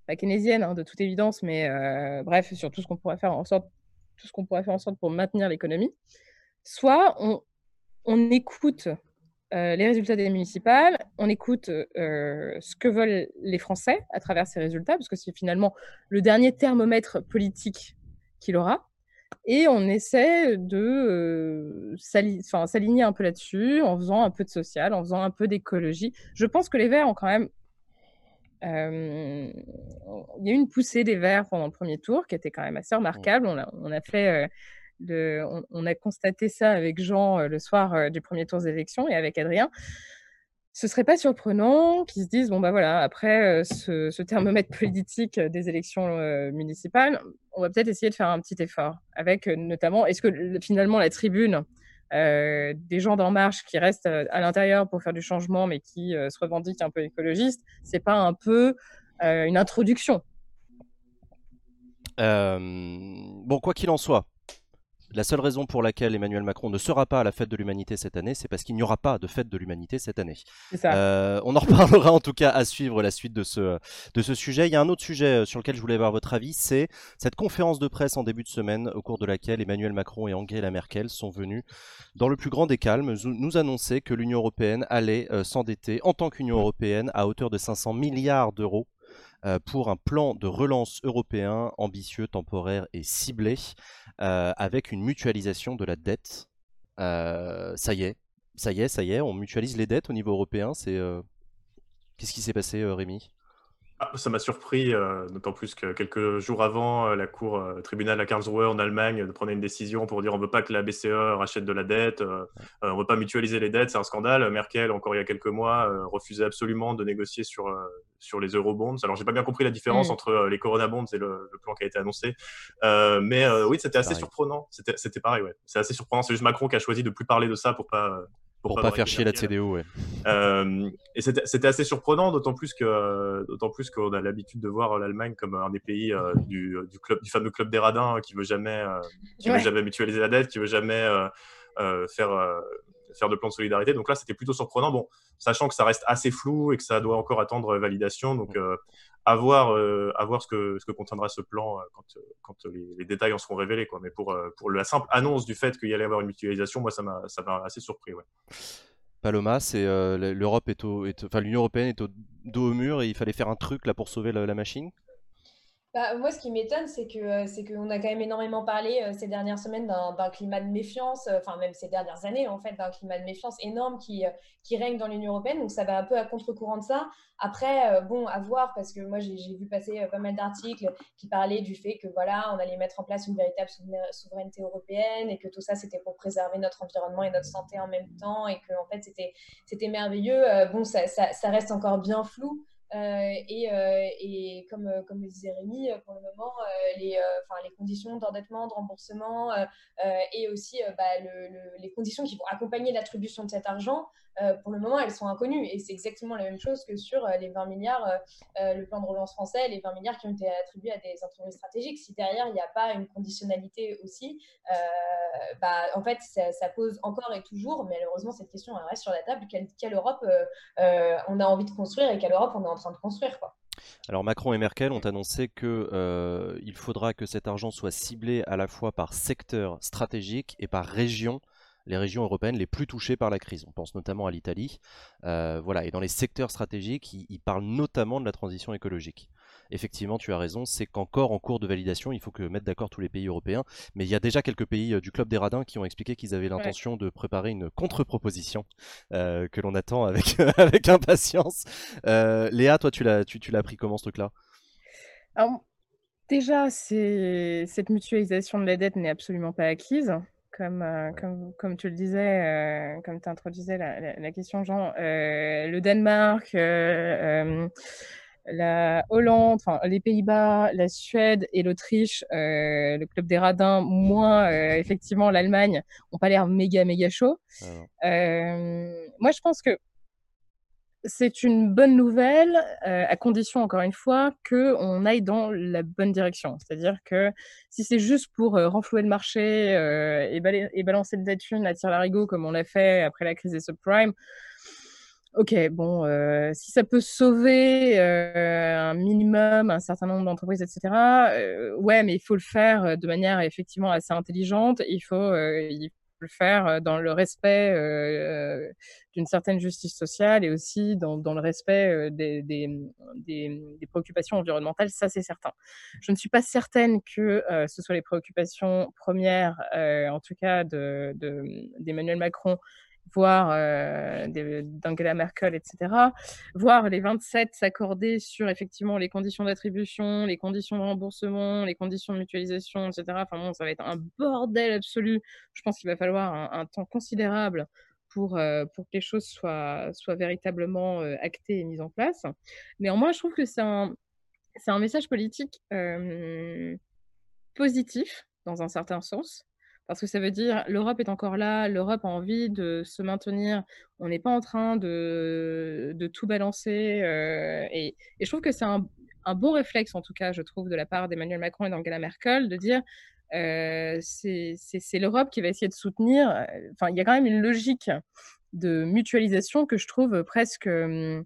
pas keynésienne hein, de toute évidence, mais euh, bref, sur tout ce qu'on pourrait faire en sorte, tout ce qu'on pourrait faire en sorte pour maintenir l'économie. Soit on, on écoute euh, les résultats des municipales, on écoute ce que veulent les Français à travers ces résultats, parce que c'est finalement le dernier thermomètre politique qu'il aura. Et on essaie de s'aligner un peu là-dessus, en faisant un peu de social, en faisant un peu d'écologie. Je pense que les Verts ont quand même il y a eu une poussée des Verts pendant le premier tour qui était quand même assez remarquable. On a, on a fait on, a constaté ça avec Jean le soir du premier tour des élections et avec Adrien. Ce serait pas surprenant qu'ils se disent bon bah voilà après ce, thermomètre politique des élections municipales, on va peut-être essayer de faire un petit effort avec notamment est-ce que finalement la tribune euh, des gens d'En Marche qui restent euh, à l'intérieur pour faire du changement, mais qui euh, se revendiquent un peu écologistes, c'est pas un peu une introduction. Bon, quoi qu'il en soit, la seule raison pour laquelle Emmanuel Macron ne sera pas à la fête de l'humanité cette année, c'est parce qu'il n'y aura pas de fête de l'humanité cette année. Euh, on en reparlera en tout cas à suivre la suite de ce, de ce sujet. Il y a un autre sujet euh, sur lequel je voulais avoir votre avis, c'est cette conférence de presse en début de semaine au cours de laquelle Emmanuel Macron et Angela Merkel sont venus, dans le plus grand des calmes, nous annoncer que l'Union européenne allait euh, s'endetter en tant qu'Union européenne à hauteur de 500 milliards d'euros pour un plan de relance européen ambitieux, temporaire et ciblé, euh, avec une mutualisation de la dette. Euh, ça y est, ça y est, ça y est, on mutualise les dettes au niveau européen. C'est qu'est-ce qui s'est passé, Rémi? Ah, ça m'a surpris, euh, d'autant plus que quelques jours avant, euh, la Cour euh, tribunal à Karlsruhe en Allemagne prenait une décision pour dire on ne veut pas que la BCE rachète de la dette, on ne veut pas mutualiser les dettes, c'est un scandale. Merkel, encore il y a quelques mois, refusait absolument de négocier sur, sur les eurobonds. Alors, j'ai pas bien compris la différence mm. entre les Corona bonds et le, plan qui a été annoncé. mais oui, c'était assez surprenant. C'était pareil, ouais. C'est assez surprenant. C'est juste Macron qui a choisi de plus parler de ça pour pas pour, pas, faire chier la CDU, ouais. Euh, et c'était assez surprenant, d'autant plus que d'autant plus qu'on a l'habitude de voir l'Allemagne comme un des pays euh, du, du, club, du fameux club des radins qui veut jamais, euh, qui veut jamais mutualiser la dette, qui veut jamais faire faire de plan de solidarité. Donc là, c'était plutôt surprenant. Bon, sachant que ça reste assez flou et que ça doit encore attendre validation. Donc, à voir, euh, à voir ce, que, ce que contiendra ce plan euh, quand, euh, quand les, détails en seront révélés. Quoi. Mais pour, pour la simple annonce du fait qu'il y allait avoir une mutualisation, moi, ça m'a assez surpris. Paloma, c'est l'Europe est au, enfin l'Union européenne est au dos au mur et il fallait faire un truc là pour sauver la machine? Bah, moi, ce qui m'étonne, c'est que euh, c'est qu'on a quand même énormément parlé euh, ces dernières semaines d'un climat de méfiance, euh, enfin même ces dernières années en fait, d'un climat de méfiance énorme qui, qui règne dans l'Union européenne. Donc ça va un peu à contre-courant de ça. Après, bon, à voir parce que moi j'ai vu passer pas mal d'articles qui parlaient du fait que voilà, on allait mettre en place une véritable souveraineté européenne et que tout ça c'était pour préserver notre environnement et notre santé en même temps et que en fait c'était merveilleux. bon, ça, ça reste encore bien flou. Euh, et, euh, et, comme, euh, comme le disait Rémi, pour le moment, les, les conditions d'endettement, de remboursement et aussi bah, les conditions qui vont accompagner l'attribution de cet argent euh, pour le moment, elles sont inconnues. Et c'est exactement la même chose que sur euh, les 20 milliards, euh, le plan de relance français, les 20 milliards qui ont été attribués à des entreprises stratégiques. Si derrière, il n'y a pas une conditionnalité aussi, bah, en fait, ça, pose encore et toujours, malheureusement, cette question reste sur la table. Quelle, Europe on a envie de construire et quelle Europe on est en train de construire. Alors Macron et Merkel ont annoncé que il faudra que cet argent soit ciblé à la fois par secteur stratégique et par région les régions européennes les plus touchées par la crise. On pense notamment à l'Italie. Euh, voilà, et dans les secteurs stratégiques, ils, parlent notamment de la transition écologique. Effectivement, tu as raison, c'est qu'encore en cours de validation, il faut que mettre d'accord tous les pays européens. Mais il y a déjà quelques pays euh, du Club des Radins qui ont expliqué qu'ils avaient l'intention de préparer une contre-proposition euh, que l'on attend avec, *laughs* avec impatience. Léa, toi, tu l'as tu, tu appris comment ce truc-là? Déjà, cette mutualisation de la dette n'est absolument pas acquise comme, euh, comme, comme tu le disais, euh, comme tu introduisais la, la, question, Jean, euh, le Danemark, la Hollande, les Pays-Bas, la Suède et l'Autriche, le club des radins, moins effectivement l'Allemagne, n'ont pas l'air méga méga chaud. moi, je pense que c'est une bonne nouvelle, euh, à condition, encore une fois, qu'on aille dans la bonne direction. C'est-à-dire que si c'est juste pour euh, renflouer le marché euh, et, balancer le thunes à tir larigot comme on l'a fait après la crise des subprimes, ok, bon, si ça peut sauver un minimum un certain nombre d'entreprises, etc., ouais, mais il faut le faire de manière effectivement assez intelligente. Il faut, le faire dans le respect d'une certaine justice sociale et aussi dans, le respect euh, des, des, préoccupations environnementales, ça c'est certain. Je ne suis pas certaine que ce soit les préoccupations premières, en tout cas d'Emmanuel de, Macron, voir euh, d'Angela Merkel, etc., voir les 27 s'accorder sur effectivement les conditions d'attribution, les conditions de remboursement, les conditions de mutualisation, etc. Enfin bon, ça va être un bordel absolu. Je pense qu'il va falloir un, temps considérable pour, euh, pour que les choses soient, soient véritablement euh, actées et mises en place. Néanmoins, je trouve que c'est un, un message politique positif dans un certain sens parce que ça veut dire l'Europe est encore là, l'Europe a envie de se maintenir, on n'est pas en train de, de tout balancer. Euh, et, je trouve que c'est un, un, bon réflexe, en tout cas, je trouve, de la part d'Emmanuel Macron et d'Angela Merkel, de dire euh, c'est l'Europe qui va essayer de soutenir. Euh, enfin, il y a quand même une logique de mutualisation que je trouve presque, hum,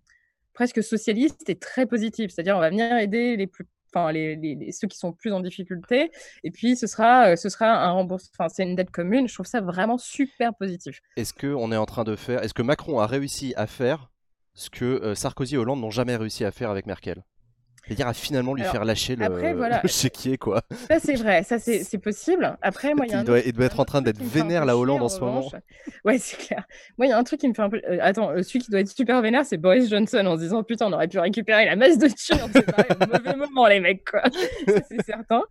presque socialiste et très positive. C'est-à-dire, on va venir aider les plus enfin les, ceux qui sont plus en difficulté. Et puis ce sera, euh, ce sera un remboursement, enfin c'est une dette commune. Je trouve ça vraiment super positif. Est-ce que on est en train de faire, est-ce que Macron a réussi à faire ce que euh, Sarkozy et Hollande n'ont jamais réussi à faire avec Merkel? C'est-à-dire à finalement lui faire lâcher le, après, voilà. *laughs* chéquier, quoi. Ça, c'est vrai, ça, *laughs* c'est possible. Après, moi, il, y a il, doit, il doit être en train d'être vénère, la Hollande, en, ce moment. Ouais, c'est clair. Moi, il y a un truc qui me fait un peu. Euh, attends, euh, celui qui doit être super vénère, c'est Boris Johnson en se disant Putain, on aurait pu récupérer la masse de thunes. C'est au mauvais *laughs* moment, les mecs, quoi. c'est certain.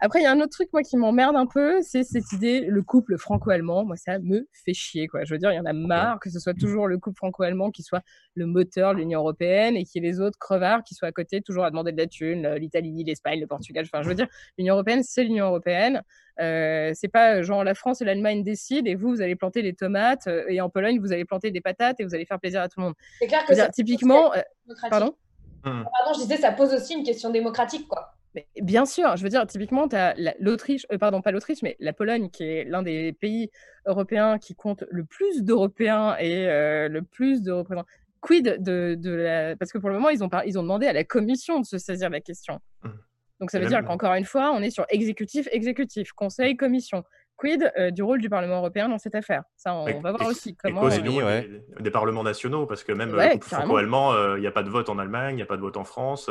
Après, il y a un autre truc, moi, qui m'emmerde un peu, c'est cette idée, le couple franco-allemand. Moi, ça me fait chier, quoi. Je veux dire, il y en a marre que ce soit toujours le couple franco-allemand qui soit le moteur de l'Union européenne et qu'il y ait les autres crevards qui soient à côté, toujours à demander de la thune, l'Italie, l'Espagne, le Portugal. Enfin, je veux dire, l'Union européenne, c'est l'Union européenne. Euh, c'est pas genre la France et l'Allemagne décident et vous, vous allez planter les tomates euh, et en Pologne, vous allez planter des patates et vous allez faire plaisir à tout le monde. C'est clair que dire, typiquement. Euh, pardon. Pardon, je disais, ça pose aussi une question démocratique, quoi. Mais bien sûr, je veux dire, typiquement, tu as l'Autriche, pardon, pas l'Autriche, mais la Pologne, qui est l'un des pays européens qui compte le plus d'Européens et le plus de représentants quid de, de la... Parce que pour le moment, ils ont, ils ont demandé à la commission de se saisir la question. Mmh. Donc ça veut dire qu'encore une fois, on est sur exécutif, exécutif, conseil, commission. Quid euh, du rôle du Parlement européen dans cette affaire? Ça, on, va voir aussi comment. Et euh, des, parlements nationaux, parce que même ouais, franco-allemand, euh, il n'y a pas de vote en Allemagne, il n'y a pas de vote en France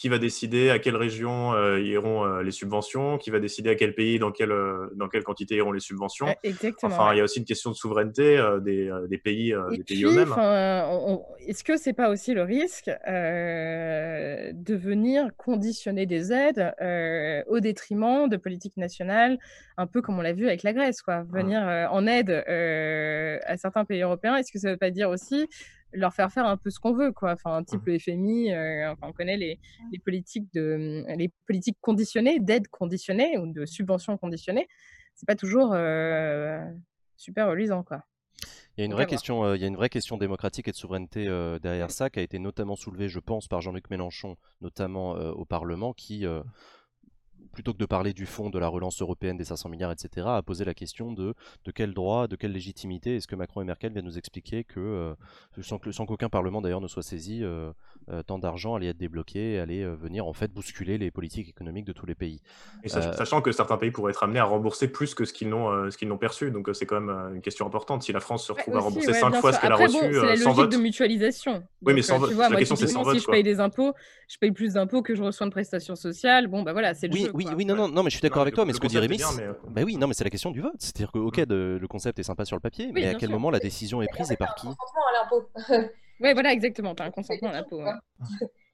qui va décider à quelle région euh, iront euh, les subventions, qui va décider à quel pays, dans quelle, euh, dans quelle quantité iront les subventions. Exactement, enfin, il y a aussi une question de souveraineté des, des, pays, des pays eux-mêmes. Est-ce que c'est pas aussi le risque de venir conditionner des aides au détriment de politiques nationales, un peu comme on l'a vu avec la Grèce, quoi, venir en aide à certains pays européens Est-ce que ça ne veut pas dire aussi leur faire faire un peu ce qu'on veut, quoi. Enfin, un type le FMI, euh, enfin, on connaît les, les, politiques de, les politiques conditionnées, d'aide conditionnée ou de subventions conditionnées. C'est pas toujours euh, super reluisant, quoi. Il y, a une vraie question, euh, il y a une vraie question démocratique et de souveraineté derrière ça, qui a été notamment soulevée, je pense, par Jean-Luc Mélenchon, notamment au Parlement, qui plutôt que de parler du fond de la relance européenne des 500 milliards, etc., a posé la question de, de quel droit, de quelle légitimité est-ce que Macron et Merkel viennent nous expliquer que, sans, qu'aucun Parlement d'ailleurs ne soit saisi, tant d'argent allait être débloqué et allait venir en fait bousculer les politiques économiques de tous les pays. Et sachant que certains pays pourraient être amenés à rembourser plus que ce qu'ils n'ont, ce qu'ils n'ont perçu, donc c'est quand même une question importante. Si la France se retrouve à rembourser 5 fois ce qu'elle a reçu c'est la sans logique de mutualisation. Oui, mais sans vote. La question c'est sans vote. Si je paye des impôts, je paye plus d'impôts que je reçois de prestations sociales. Bon, bah voilà, c'est le oui, jeu. Oui, quoi. oui, non, non, non, mais je suis d'accord avec toi, mais ce que dit Rémi, euh, bah oui, non, mais c'est la question du vote. C'est-à-dire que, ok, Mm. de- le concept est sympa sur le papier, Oui, mais à quel sûr. moment la décision est prise et par qui? Consentement à l'impôt. *laughs* Ouais, voilà, exactement. Tu as un consentement à l'impôt.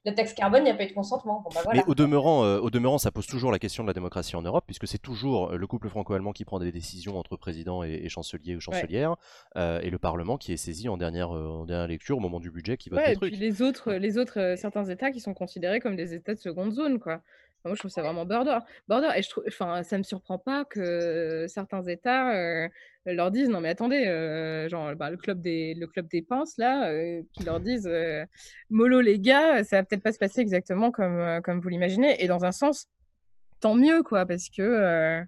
La *laughs* taxe carbone, il n'y a pas eu de consentement. Bon, bah voilà. Mais au demeurant, euh, au demeurant, ça pose toujours la question de la démocratie en Europe, puisque c'est toujours euh, le couple franco-allemand qui prend des décisions entre président et, et chancelier ou chancelière, euh, et le Parlement qui est saisi en dernière, euh, en dernière lecture au moment du budget qui vote Ouais, des et puis les autres, les autres euh, certains États qui sont considérés comme des États de seconde zone, quoi. Moi, je trouve ça vraiment border. Border, et je trouve, enfin, ça me surprend pas que certains États euh, leur disent non mais attendez, euh, genre bah, le club des, le club des pinces là, euh, qui leur disent mollo les gars, ça va peut-être pas se passer exactement comme comme vous l'imaginez. Et dans un sens, tant mieux quoi, parce que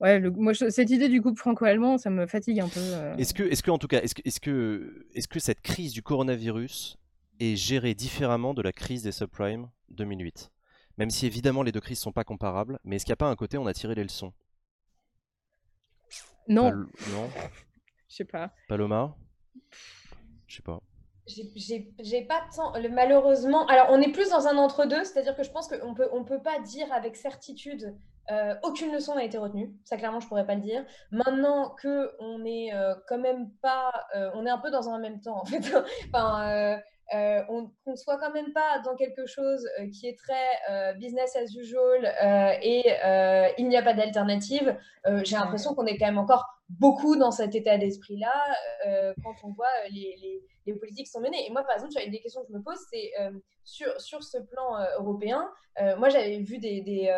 ouais, le- moi je- cette idée du couple franco-allemand, ça me fatigue un peu. euh. Est-ce que, est-ce que, en tout cas, est-ce que, est-ce que, est-ce que cette crise du coronavirus est gérée différemment de la crise des subprimes 2008 Même si évidemment les deux crises sont pas comparables, mais est-ce qu'il n'y a pas un côté on a tiré les leçons? Non, Pal- non? *laughs* Je sais pas. Paloma? Je sais pas. J'ai- pas tant, le- malheureusement. Alors, on est plus dans un entre-deux, c'est-à-dire que je pense qu'on peut, on peut pas dire avec certitude euh, aucune leçon n'a été retenue. Ça, clairement, je pourrais pas le dire. Maintenant que on est euh, quand même pas, euh, on est un peu dans un même temps en fait. *laughs* enfin, euh, on qu'on soit quand même pas dans quelque chose euh, qui est très euh, business as usual euh, et il n'y a pas d'alternative. J'ai l'impression qu'on est quand même encore beaucoup dans cet état d'esprit-là quand on voit les, les, les politiques qui sont menées. Et moi, par exemple, j'avais des questions que je me pose, c'est sur, sur ce plan européen, moi j'avais vu des, des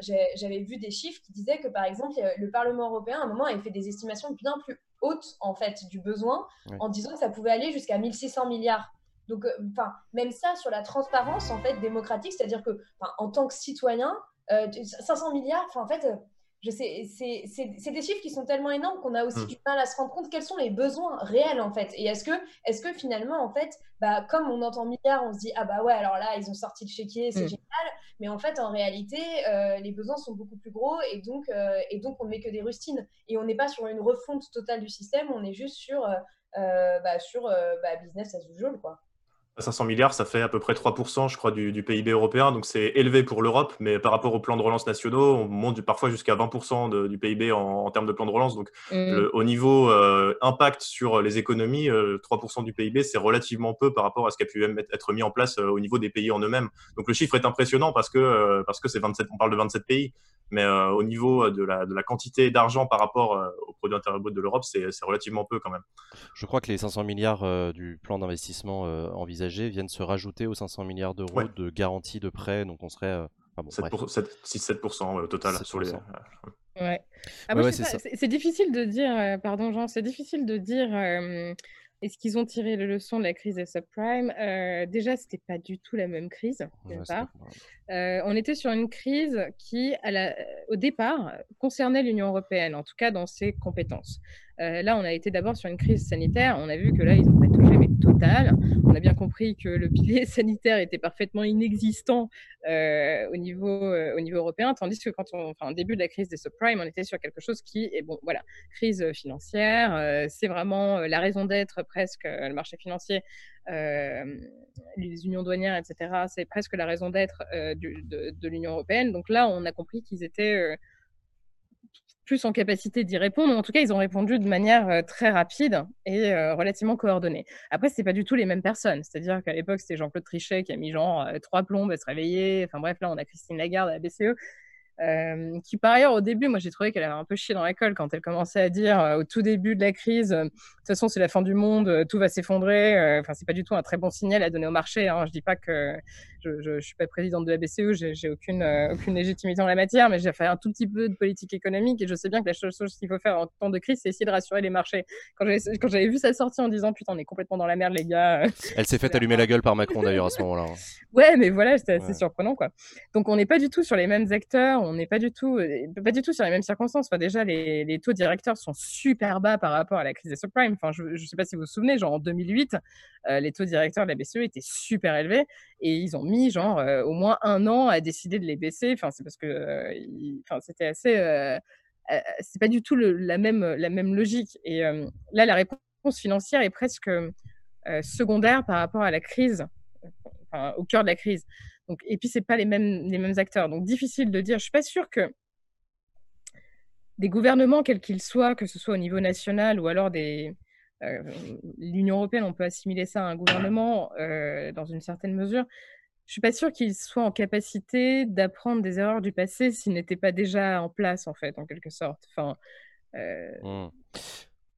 j'avais vu des chiffres qui disaient que par exemple le Parlement européen à un moment avait fait des estimations bien plus hautes en fait du besoin en disant que ça pouvait aller jusqu'à 1600 milliards. Donc, euh, enfin, même ça sur la transparence en fait démocratique, c'est-à-dire que, en tant que citoyen, euh, tu- 500 milliards, enfin, en fait, euh, je sais, c'est des chiffres qui sont tellement énormes qu'on a aussi Mm. du mal à se rendre compte quels sont les besoins réels en fait. Et est-ce que, est-ce que finalement, en fait, bah, comme on entend milliards, on se dit ah bah ouais, alors là, ils ont sorti le chéquier, c'est Mm. génial. Mais en fait, en réalité, euh, les besoins sont beaucoup plus gros et donc, euh, et donc on ne met que des rustines. Et on n'est pas sur une refonte totale du système, on est juste sur, euh, euh, bah, sur euh, bah, business as usual, quoi. 500 milliards, ça fait à peu près 3%, je crois, du, du PIB européen. Donc c'est élevé pour l'Europe, mais par rapport aux plans de relance nationaux, on monte parfois jusqu'à 20% de- du PIB en, en termes de plan de relance. Donc Mm. le- au niveau euh, impact sur les économies, euh, 3% du PIB, c'est relativement peu par rapport à ce qui a pu être être mis en place euh, au niveau des pays en eux-mêmes. Donc le chiffre est impressionnant parce que euh, parce que c'est 27, on parle de 27 pays, mais euh, au niveau de la, de la quantité d'argent par rapport euh, au produit intérieur brut de l'Europe, c'est relativement peu quand même. Je crois que les 500 milliards euh, du plan d'investissement euh, envisagé viennent se rajouter aux 500 milliards d'euros Ouais. de garantie de prêt, donc on serait. euh, enfin bon, 7 bref. pour- 7 6-7% au total sur les. 7%. Ouais. Ah, Ouais, ouais, c'est difficile de dire, euh, pardon Jean, c'est difficile de dire euh, est-ce qu'ils ont tiré les leçons de la crise des subprimes? Euh, déjà, c'était pas du tout la même crise, pas. Euh, on était sur une crise qui, à la- au départ, concernait l'Union européenne, en tout cas dans ses compétences. Euh, là, on a été d'abord sur une crise sanitaire. On a vu que là, ils ont pas touché, mais total. On a bien compris que le pilier *laughs* sanitaire était parfaitement inexistant euh, au, niveau, euh, au niveau européen, tandis que quand on, enfin, au début de la crise des subprimes, on était sur quelque chose qui est, bon, voilà, crise financière, euh, c'est vraiment la raison d'être presque, le marché financier, les unions douanières, etc., c'est presque la raison d'être de, l'Union européenne. Donc là, on a compris qu'ils étaient plus en capacité d'y répondre. En tout cas, ils ont répondu de manière euh, très rapide et euh, relativement coordonnée. Après, c'est pas du tout les mêmes personnes. C'est-à-dire qu'à l'époque, c'était Jean-Claude Trichet qui a mis genre euh, trois plombes à se réveiller. Enfin bref, là, on a Christine Lagarde à la BCE. qui par ailleurs au début, moi j'ai trouvé qu'elle avait un peu chié dans la colle quand elle commençait à dire au tout début de la crise, de toute façon c'est la fin du monde, tout va s'effondrer. Enfin c'est pas du tout un très bon signal à donner au marché. Hein. Je dis pas que je ne suis pas présidente de la BCE, j'ai aucune, aucune légitimité en la matière, mais j'ai fait un tout petit peu de politique économique et je sais bien que la chose, chose qu'il faut faire en temps de crise, c'est essayer de rassurer les marchés. Quand j'avais vu sa sortie en disant putain, on est complètement dans la merde, les gars. Elle s'est fait *laughs* allumer la gueule par Macron d'ailleurs à ce moment-là. Hein. Ouais, mais voilà, c'était assez surprenant quoi. Donc on n'est pas du tout sur les mêmes acteurs, on n'est pas du tout, pas du tout sur les mêmes circonstances. Enfin, déjà, les, les, taux directeurs sont super bas par rapport à la crise des subprimes. Enfin, je ne sais pas si vous vous souvenez, genre en 2008, euh, les taux directeurs de la BCE étaient super élevés et ils ont mis genre au moins un an à décider de les baisser. Enfin, c'est parce que c'était assez. c'est pas du tout la, même, la même logique. Et là, la réponse financière est presque secondaire par rapport à la crise, enfin, au cœur de la crise. Donc, et puis, c'est pas les mêmes, les mêmes acteurs. Donc, difficile de dire. Je suis pas sûre que des gouvernements, quels qu'ils soient, que ce soit au niveau national ou alors des, l'Union européenne, on peut assimiler ça à un gouvernement dans une certaine mesure. Je suis pas sûre qu'ils soient en capacité d'apprendre des erreurs du passé s'ils n'étaient pas déjà en place, en fait, en quelque sorte. Enfin, euh, mmh.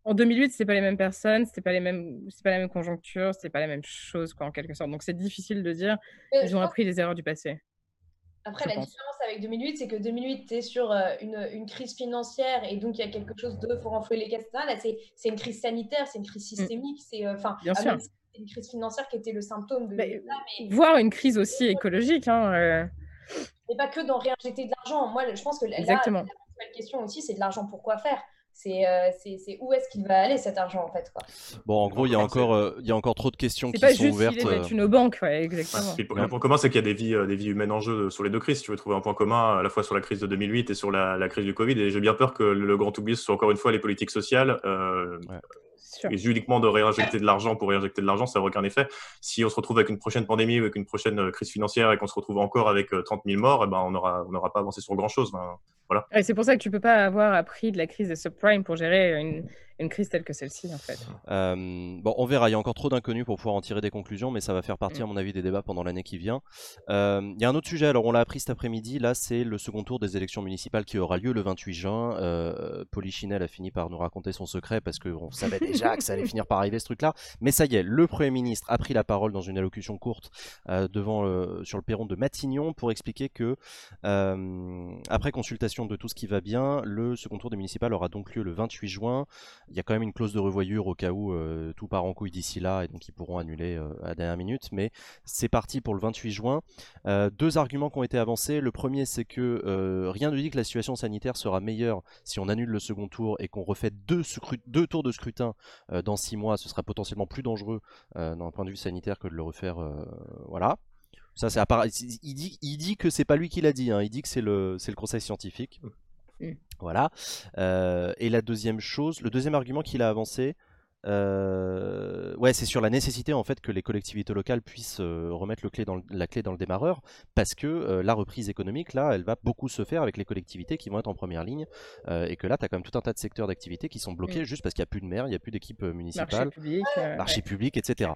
En 2008, c'était pas les mêmes personnes, c'était pas les mêmes, c'est pas la même conjoncture, c'était pas la même chose, quoi, en quelque sorte. Donc c'est difficile de dire. Ils ont appris les erreurs du passé. Après, la différence avec 2008, c'est que 2008, tu es sur euh, une, une, crise financière et donc il y a quelque chose de faut renflouer les caisses. Là, c'est une crise sanitaire, c'est une crise mm. systémique. C'est euh, enfin, Bien sûr. Une crise financière qui était le symptôme de. Bah, mais... Voire une crise aussi écologique. Hein, euh... Et pas que d'en réinjecter de l'argent. Moi, je pense que là, Exactement. la question aussi, c'est de l'argent pour quoi faire euh, c'est où est-ce qu'il va aller cet argent en fait quoi? Bon, en gros, il y a encore euh, il y a encore trop de questions qui sont ouvertes. C'est pas juste une banque, ouais, exactement. le point commun, c'est qu'il y a des vies, euh, des vies humaines en jeu sur les deux crises. Tu veux trouver un point commun à la fois sur la crise de 2008 et sur la, crise du Covid. Et j'ai bien peur que le grand oubli ce soit encore une fois les politiques sociales. Et uniquement de réinjecter de l'argent pour réinjecter de l'argent, ça n'a aucun effet. Si on se retrouve avec une prochaine pandémie ou avec une prochaine crise financière et qu'on se retrouve encore avec 30 000 morts, eh ben on n'aura on pas avancé sur grand-chose. Ben, voilà. c'est pour ça que tu peux pas avoir appris de la crise des subprimes pour gérer une, une crise telle que celle-ci, en fait. Euh, bon, on verra. Il y a encore trop d'inconnus pour pouvoir en tirer des conclusions, mais ça va faire partie, à mm. mon avis, des débats pendant l'année qui vient. Euh, il y a un autre sujet. Alors, on l'a appris cet après-midi. Là, c'est le second tour des élections municipales qui aura lieu le 28 juin. Euh, Polichinelle a fini par nous raconter son secret parce qu'on savait déjà que ça allait finir par arriver ce truc-là. Mais ça y est, le Premier ministre a pris la parole dans une allocution courte devant sur le perron de Matignon pour expliquer que, après consultation de tout ce qui va bien, le second tour des municipales aura donc lieu le 28 juin. Il y a quand même une clause de revoyure au cas où euh, tout part en couille d'ici là et donc ils pourront annuler euh, à la dernière minute. Mais c'est parti pour le 28 juin. Euh, deux arguments qui ont été avancés. Le premier, c'est que rien ne dit que la situation sanitaire sera meilleure si on annule le second tour et qu'on refait deux, tours de scrutin dans six mois. Ce sera potentiellement plus dangereux d'un point de vue sanitaire que de le refaire. voilà. Ça, c'est il, dit, il dit que c'est pas lui qui l'a dit, hein. il dit que c'est le, le conseil scientifique. Mmh. Voilà. Euh, et la deuxième chose, le deuxième argument qu'il a avancé, euh, ouais, c'est sur la nécessité en fait que les collectivités locales puissent euh, remettre le clé dans la clé dans le démarreur, parce que la reprise économique là, elle va beaucoup se faire avec les collectivités qui vont être en première ligne, et que là, tu as quand même tout un tas de secteurs d'activité qui sont bloqués mmh. juste parce qu'il n'y a plus de maire, il n'y a plus d'équipe municipale, marché public, etc.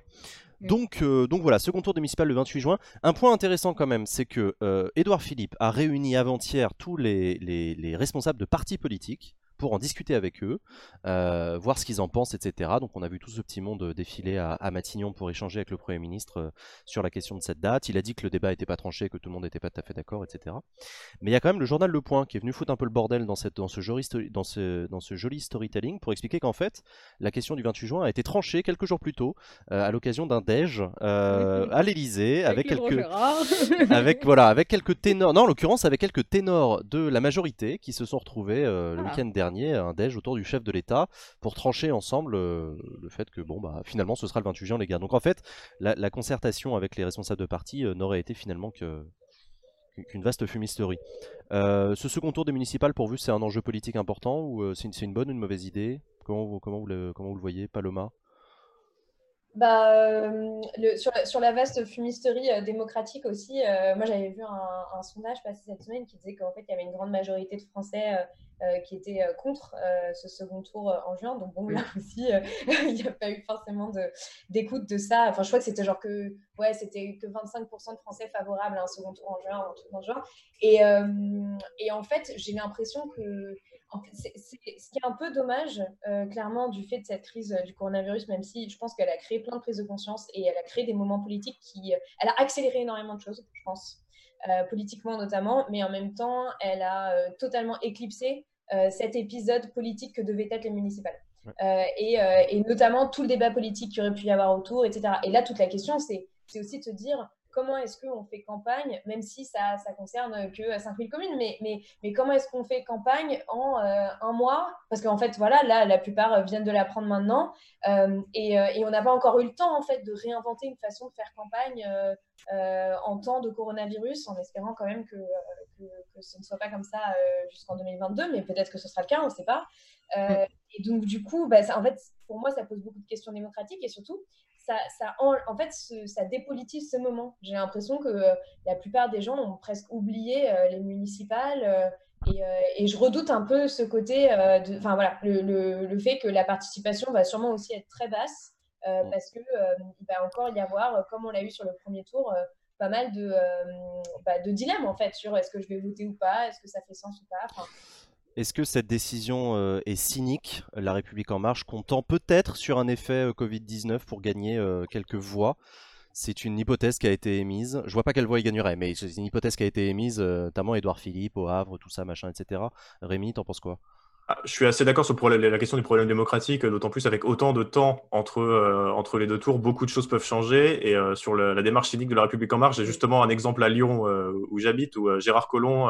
Mm. Donc, euh, donc voilà, second tour des municipales le 28 juin. Un point intéressant quand même, c'est que euh, Édouard Philippe a réuni avant-hier tous les, les, responsables de partis politiques pour en discuter avec eux, euh, voir ce qu'ils en pensent, etc. Donc on a vu tout ce petit monde défiler à, Matignon pour échanger avec le Premier ministre euh, sur la question de cette date. Il a dit que le débat n'était pas tranché, que tout le monde n'était pas tout à fait d'accord, etc. Mais il y a quand même le journal Le Point qui est venu foutre un peu le bordel dans, cette, dans, ce, joli, dans, ce, dans ce joli storytelling pour expliquer qu'en fait, la question du 28 juin a été tranchée quelques jours plus tôt euh, à l'occasion d'un déj *laughs* à l'Elysée avec, quelques, *laughs* avec, voilà, avec quelques ténors, non en l'occurrence avec quelques ténors de la majorité qui se sont retrouvés le week-end dernier un déj autour du chef de l'État pour trancher ensemble euh, le fait que bon bah finalement ce sera le 28 juin les gars. Donc en fait la, concertation avec les responsables de parti euh, n'aurait été finalement que qu'une vaste fumisterie. Euh, ce second tour des municipales, pour vous, c'est un enjeu politique important ou c'est une, bonne ou une mauvaise idée? Comment vous, comment, vous le, comment vous le voyez, Paloma? Bah, le, sur, sur, la vaste fumisterie démocratique aussi, moi j'avais vu un, un, sondage passé cette semaine qui disait qu'en fait il y avait une grande majorité de Français euh, qui était euh, contre euh, ce second tour en juin. Donc bon, là *laughs* aussi, *laughs* il n'y a pas eu forcément d'écoute de, ça. Enfin, je crois que c'était genre que, ouais, c'était que 25% de Français favorables à un second tour en juin, en juin. Et, et en fait, j'ai l'impression que qui est un peu dommage, clairement, du fait de cette crise du coronavirus, même si je pense qu'elle a créé plein de prises de conscience et elle a créé des moments politiques qui. elle a accéléré énormément de choses, je pense, politiquement notamment, mais en même temps, elle a totalement éclipsé cet épisode politique que devaient être les municipales. Et, et, notamment tout le débat politique qu'il aurait pu y avoir autour, etc. Et là, toute la question, c'est aussi de se dire comment est-ce qu'on fait campagne, même si ça, ça concerne que 5000 communes, mais, mais, mais comment est-ce qu'on fait campagne en euh, un mois? Parce qu'en fait, voilà, là, la plupart viennent de l'apprendre maintenant, euh, et, euh, et, on n'a pas encore eu le temps, en fait, de réinventer une façon de faire campagne en temps de coronavirus, en espérant quand même que, que, ce ne soit pas comme ça jusqu'en 2022, mais peut-être que ce sera le cas, on ne sait pas. Mm. Et donc, du coup, bah, en fait, pour moi, ça pose beaucoup de questions démocratiques, et surtout, ça, en, fait, ça dépolitise ce moment. J'ai l'impression que euh, la plupart des gens ont presque oublié euh, les municipales. Euh, et, je redoute un peu ce côté, enfin voilà, le, fait que la participation va sûrement aussi être très basse, mm. parce qu'il va encore y avoir, comme on l'a eu sur le premier tour, pas mal de, bah, de dilemmes en fait sur est-ce que je vais voter ou pas, est-ce que ça fait sens ou pas. Est-ce que cette décision euh, est cynique, La République en marche, comptant peut-être sur un effet euh, Covid-19 pour gagner euh, quelques voix? C'est une hypothèse qui a été émise. Je vois pas quelle voix il gagnerait, mais c'est une hypothèse qui a été émise, notamment Édouard Philippe au Havre, tout ça, machin, etc. Rémi, t'en penses quoi? Je suis assez d'accord sur la question du problème démocratique, d'autant plus avec autant de temps entre, euh, entre les deux tours, beaucoup de choses peuvent changer. Et euh, sur la démarche cynique de la République en marche, j'ai justement un exemple à Lyon euh, où j'habite, où Gérard Collomb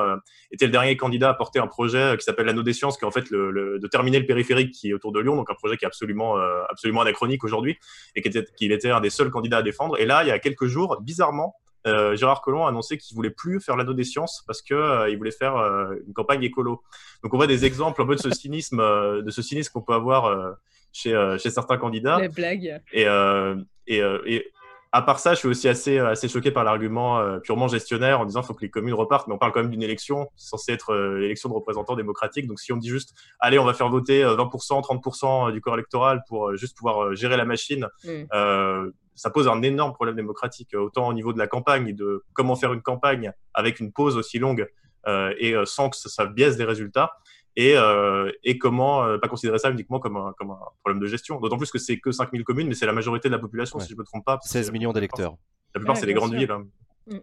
était le dernier candidat à porter un projet qui s'appelle l'anneau des sciences, qui est en fait le, de terminer le périphérique qui est autour de Lyon, donc un projet qui est absolument, absolument anachronique aujourd'hui, et qu'il était, était un des seuls candidats à défendre. Et là, il y a quelques jours, bizarrement, euh, Gérard Collomb a annoncé qu'il voulait plus faire l'anneau des sciences parce que euh, il voulait faire euh, une campagne écolo. Donc on voit des exemples un peu de ce cynisme, de ce cynisme qu'on peut avoir chez, chez certains candidats. Les blagues. Et, et, et, à part ça, je suis aussi assez, assez choqué par l'argument purement gestionnaire en disant qu'il faut que les communes repartent, mais on parle quand même d'une élection, c'est censé être l'élection de représentants démocratiques. Donc si on dit juste, allez, on va faire voter 20%, 30% du corps électoral pour juste pouvoir gérer la machine, mm. ça pose un énorme problème démocratique, autant au niveau de la campagne, de comment faire une campagne avec une pause aussi longue euh, et euh, sans que ça, biaise des résultats, et, euh, et comment pas considérer ça uniquement comme un, comme un problème de gestion. D'autant plus que c'est que 5000 communes, mais c'est la majorité de la population, si je ne me trompe pas. 16 millions d'électeurs. La plupart, c'est les grandes villes. Hein. Mm.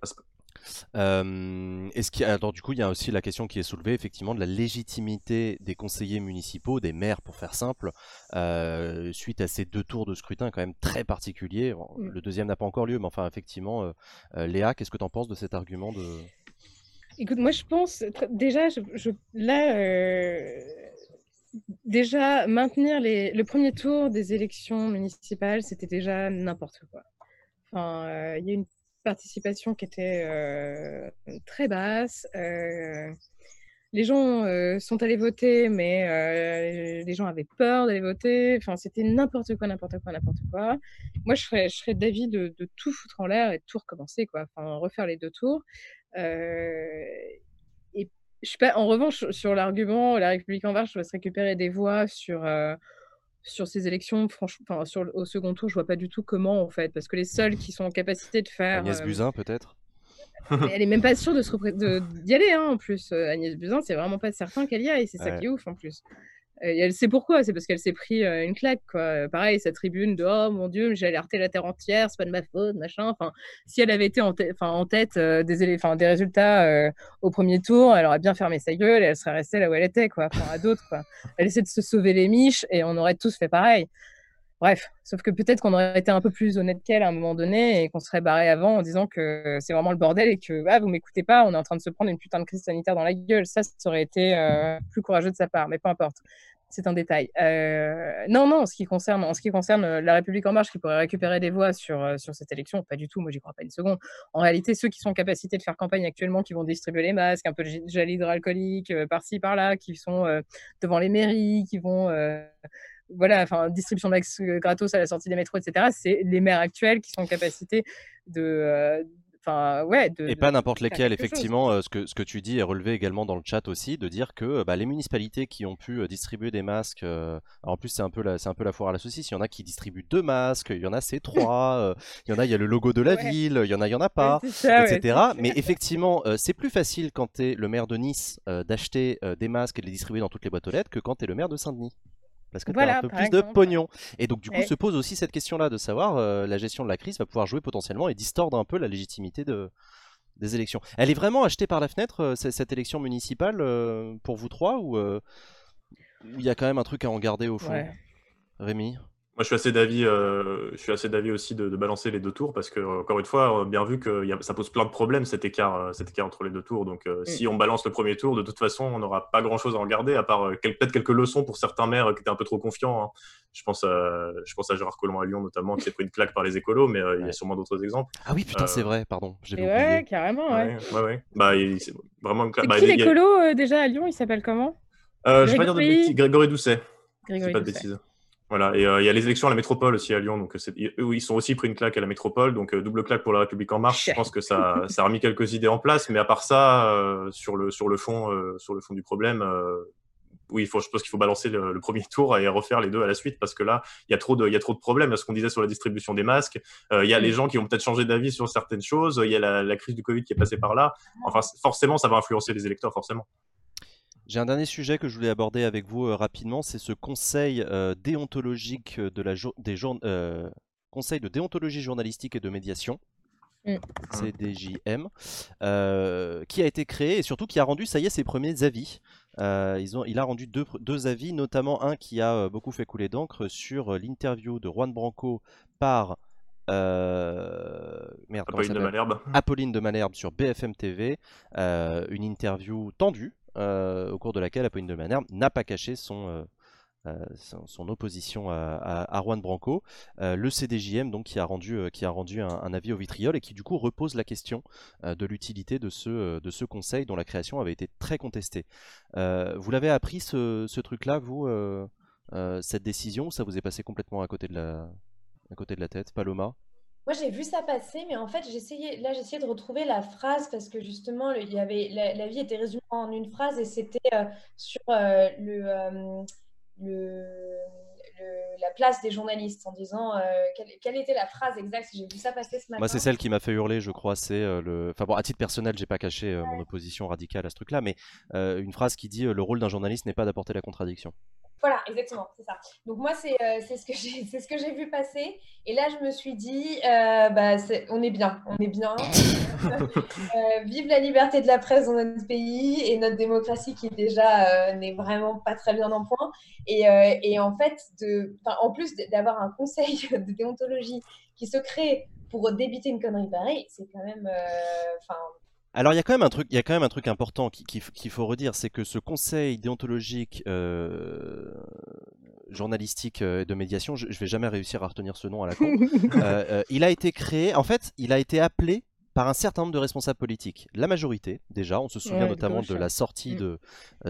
Euh, est-ce qu'il alors du coup, il y a aussi la question qui est soulevée effectivement de la légitimité des conseillers municipaux, des maires pour faire simple, euh, suite à ces deux tours de scrutin quand même très particuliers. Mm. Le deuxième n'a pas encore lieu, mais enfin effectivement, euh, Léa, qu'est-ce que tu en penses de cet argument de Écoute, moi je pense déjà, là, déjà maintenir le premier tour des élections municipales, c'était déjà n'importe quoi. Enfin, il y a une participation qui était euh, très basse. Euh, les gens euh, sont allés voter, mais les gens avaient peur d'aller voter. Enfin, c'était n'importe quoi, n'importe quoi, n'importe quoi. Moi, je serais, je serais d'avis de, tout foutre en l'air et de tout recommencer, quoi. Enfin, refaire les deux tours. Et je suis pas, en revanche, sur l'argument, la République en marche va se récupérer des voix sur sur ces élections, franchement, sur au second tour, je vois pas du tout comment en fait, parce que les seuls qui sont en capacité de faire. Agnès euh, Buzyn peut-être? *laughs* elle est même pas sûre de d'y aller hein, en plus. Euh, Agnès Buzyn, c'est vraiment pas certain qu'elle y aille, c'est ça qui est ouf en plus. Et elle sait pourquoi, c'est parce qu'elle s'est pris euh, une claque. Quoi. Pareil, sa tribune de Oh mon Dieu, j'ai alerté la terre entière, c'est pas de ma faute, machin. Enfin, si elle avait été en, en tête euh, des, des résultats euh, au premier tour, elle aurait bien fermé sa gueule et elle serait restée là où elle était, quoi. Enfin, à d'autres. Elle essaie de se sauver les miches et on aurait tous fait pareil. Bref, sauf que peut-être qu'on aurait été un peu plus honnête qu'elle à un moment donné et qu'on serait barré avant en disant que c'est vraiment le bordel et que ah, vous m'écoutez pas, on est en train de se prendre une putain de crise sanitaire dans la gueule. Ça, ça aurait été plus courageux de sa part, mais peu importe c'est un détail. Euh, non, non, en ce qui concerne, en ce qui concerne euh, la République en marche qui pourrait récupérer des voix sur, euh, sur cette élection, pas du tout, moi j'y crois pas une seconde. En réalité, ceux qui sont en capacité de faire campagne actuellement, qui vont distribuer les masques, un peu de gel hydroalcoolique par-ci, par-là, qui sont devant les mairies, qui vont... voilà, enfin, distribution de masques gratos à la sortie des métros, etc. C'est les maires actuels qui sont en capacité de enfin, ouais. De, et pas n'importe lesquels, chose. effectivement. euh, ce, que, ce que tu dis est relevé également dans le chat aussi, de dire que euh, bah, les municipalités qui ont pu euh, distribuer des masques, euh, alors en plus c'est un, peu la- c'est un peu la foire à la saucisse, il y en a qui distribuent deux masques, il y en a c'est trois, *laughs* euh, il y en a il y a le logo de la Ouais. ville, il y en a il y en a pas. *laughs* Ça, etc. Mais *laughs* effectivement, euh, c'est plus facile quand tu es le maire de Nice euh, d'acheter euh, des masques et de les distribuer dans toutes les boîtes aux lettres que quand tu es le maire de Saint-Denis. Parce que tu as un peu plus de pognon. Et donc, du coup, Ouais. se pose aussi cette question-là de savoir euh, la gestion de la crise va pouvoir jouer potentiellement et distordre un peu la légitimité de, des élections. Elle est vraiment achetée par la fenêtre, euh, cette élection municipale, euh, pour vous trois, ou ou il y a quand même un truc à en garder au fond Ouais. Rémi? Moi, je suis assez d'avis, euh, je suis assez d'avis aussi de, de balancer les deux tours parce que, euh, encore une fois, a bien vu que y a- ça pose plein de problèmes cet écart, euh, cet écart entre les deux tours. Donc, euh, si on balance le premier tour, de toute façon, on n'aura pas grand-chose à en garder, à part euh, quel- peut-être quelques leçons pour certains maires qui étaient un peu trop confiants. hein. Je pense, à, je pense à Gérard Collomb à Lyon notamment, qui s'est pris une claque par les écolos, mais euh, il y a sûrement d'autres exemples. Ah oui, putain, Euh, c'est vrai, pardon, l'avais ouais, carrément, ouais. Ouais, ouais, ouais. Bah, il- c'est vraiment une claque. C'est Bah, qui a- l'écolo euh, déjà à Lyon Il s'appelle comment? Euh, je vais pas dire de Grégory- bêtises. Grégory Doucet. Pas de Doucet. bêtises. Voilà, et euh, il y a les élections à la métropole aussi à Lyon, donc c'est- eux, ils sont aussi pris une claque à la métropole, donc euh, double claque pour la République en marche. Je pense que ça, *laughs* ça a remis quelques idées en place, mais à part ça, euh, sur le sur le fond, euh, sur le fond du problème, euh, oui, faut, je pense qu'il faut balancer le, le premier tour et refaire les deux à la suite parce que là, il y a trop de, il y a trop de problèmes. Ce qu'on disait sur la distribution des masques, euh, il y a Mm. les gens qui ont peut-être changé d'avis sur certaines choses, il y a la, la crise du Covid qui est passée par là. Enfin, forcément, ça va influencer les électeurs, forcément. J'ai un dernier sujet que je voulais aborder avec vous euh, rapidement, c'est ce conseil euh, déontologique de la jour- des jour- euh, conseil de déontologie journalistique et de médiation. Mm. CDJM, euh, qui a été créé et surtout qui a rendu, ça y est, ses premiers avis. Euh, ils ont, il a rendu deux, deux avis, notamment un qui a euh, beaucoup fait couler d'encre sur euh, l'interview de Juan Branco par euh, merde, Apolline de. Apolline de Malherbe sur BFM TV, euh, une interview tendue au cours de laquelle Apolline de Malherbe n'a pas caché son, euh, euh, opposition à, Juan Branco. Euh, le CDJM donc qui a rendu, euh, qui a rendu un, avis au vitriol et qui du coup repose la question euh, de l'utilité de ce, euh, de ce conseil dont la création avait été très contestée. Euh, vous l'avez appris ce, ce truc-là, vous, euh, euh, cette décision, ça vous est passé complètement à côté de la, à côté de la tête, Paloma? Moi, j'ai vu ça passer, mais en fait, j'essayais, là, j'essayais de retrouver la phrase parce que justement, le- il y avait, la, la vie était résumée en une phrase et c'était euh, sur euh, le, euh, le, le- la place des journalistes en disant quelle, quelle était la phrase exacte. J'ai vu ça passer ce matin. Moi, c'est celle qui m'a fait hurler, je crois. C'est le. Enfin bon, à titre personnel, j'ai pas caché mon opposition radicale à ce truc-là, mais une phrase qui dit le rôle d'un journaliste n'est pas d'apporter la contradiction. Voilà, exactement, c'est ça. Donc moi, c'est euh, c'est ce que j'ai *laughs* c'est ce que j'ai vu passer. Et là, je me suis dit, euh, bah, on est bien, on est bien. *laughs* Euh, vive la liberté de la presse dans notre pays et notre démocratie qui déjà n'est vraiment pas très bien en point. Et, et en fait, de, en plus d'avoir un conseil *laughs* de déontologie qui se crée pour débiter une connerie pareille, c'est quand même, enfin, Alors il y a quand même un truc, il y a quand même un truc important qui- qui- qu'il faut redire, c'est que ce conseil déontologique euh, journalistique euh, et de médiation, je, je vais jamais réussir à retenir ce nom à la con. *laughs* Euh, euh, il a été créé, en fait, il a été appelé par un certain nombre de responsables politiques. La majorité, déjà, on se souvient Ouais, notamment de la sortie Mm. de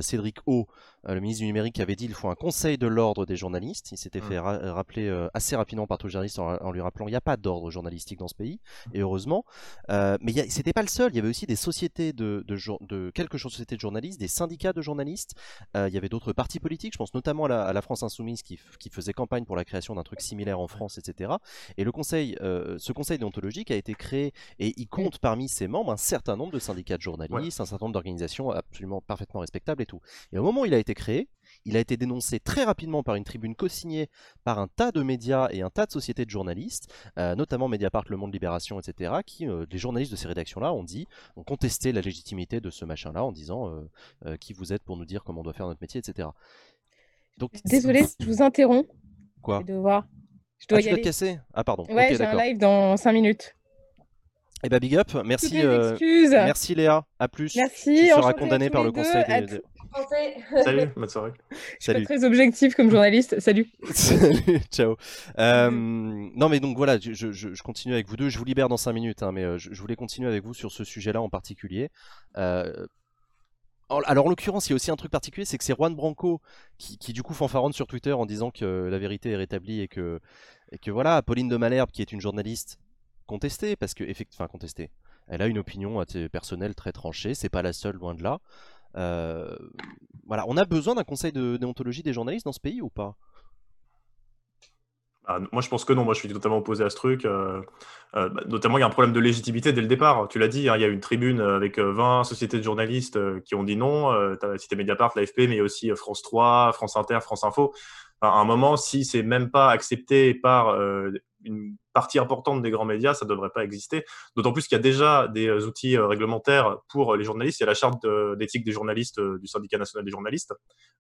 Cédric O, le ministre du numérique, avait dit il faut un conseil de l'ordre des journalistes. Il s'était Mm. fait ra- rappeler euh, assez rapidement par tous les journalistes en, en lui rappelant il n'y a pas d'ordre journalistique dans ce pays, et heureusement. Euh, mais c'était pas le seul, il y avait aussi des sociétés de, de, jour- de quelques sociétés de journalistes, des syndicats de journalistes, Euh, il y avait d'autres partis politiques, je pense notamment à la, à la France Insoumise qui, faisait campagne pour la création d'un truc similaire en France, etc. Et le conseil, euh, ce conseil déontologique a été créé et il compte parmi ses membres un certain nombre de syndicats de journalistes, un certain nombre d'organisations absolument parfaitement respectables et tout. Et au moment où il a été créé, il a été dénoncé très rapidement par une tribune co-signée par un tas de médias et un tas de sociétés de journalistes, euh, notamment Mediapart, Le Monde, Libération, etc., qui, euh, les journalistes de ces rédactions-là, ont dit, ont contesté la légitimité de ce machin-là en disant euh, euh, qui vous êtes pour nous dire comment on doit faire notre métier, etc. Donc, Désolée, je vous interromps. Quoi Je devoir. Je Ah, dois tu y dois te aller. casser? Ah, pardon. Ouais, ok, j'ai un live dans 5 minutes. Eh ben, big up. Merci, euh, merci Léa. À plus. Merci, Tu seras enchantée à condamné tous par le conseil des. Salut, *laughs* bonne soirée. Je suis pas Salut. très objectif comme journaliste. Salut. *laughs* Salut, ciao. Euh, non, mais donc voilà, je, je- je continue avec vous deux. Je vous libère dans 5 minutes, hein, mais euh, je, je voulais continuer avec vous sur ce sujet-là en particulier. Euh, alors, en l'occurrence, il y a aussi un truc particulier, c'est que c'est Juan Branco qui, qui, du coup fanfaronne sur Twitter en disant que la vérité est rétablie et que, et que voilà, Pauline de Malherbe, qui est une journaliste contestée, parce que, enfin contestée, elle a une opinion personnelle très tranchée. C'est pas la seule, loin de là. Voilà, on a besoin d'un conseil de déontologie des journalistes dans ce pays ou pas? Ah, moi, je pense que non. Moi, je suis totalement opposé à ce truc. Euh, euh, bah, notamment, il y a un problème de légitimité dès le départ. Tu l'as dit, hein, il y a une tribune avec 20 euh, sociétés de journalistes qui ont dit non. tu as cité Mediapart, l'AFP, mais aussi France 3, France Inter, France Info. à un moment, si c'est même pas accepté par une partie importante des grands médias, ça ne devrait pas exister. D'autant plus qu'il y a déjà des euh, outils euh, réglementaires pour les journalistes. Il y a la charte d'éthique des journalistes euh, du syndicat national des journalistes.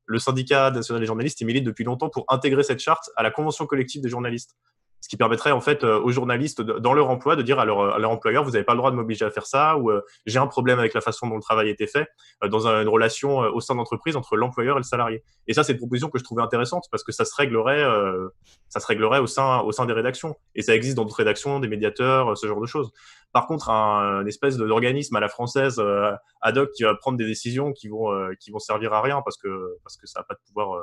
Le syndicat national des journalistes, il milite depuis longtemps pour intégrer cette charte à la convention collective des journalistes ce qui permettrait en fait euh, aux journalistes dans leur emploi de dire à leur, à leur employeur vous n'avez pas le droit de m'obliger à faire ça ou euh, j'ai un problème avec la façon dont le travail a été fait euh, dans une relation au sein de l'entreprise entre l'employeur et le salarié. Et ça c'est une proposition que je trouvais intéressante parce que ça se réglerait ça se réglerait au sein au sein des rédactions et ça existe dans d'autres rédactions des médiateurs ce genre de choses. Par contre un, espèce d'organisme à la française ad hoc qui va prendre des décisions qui vont qui vont servir à rien parce que parce que ça n'a pas de pouvoir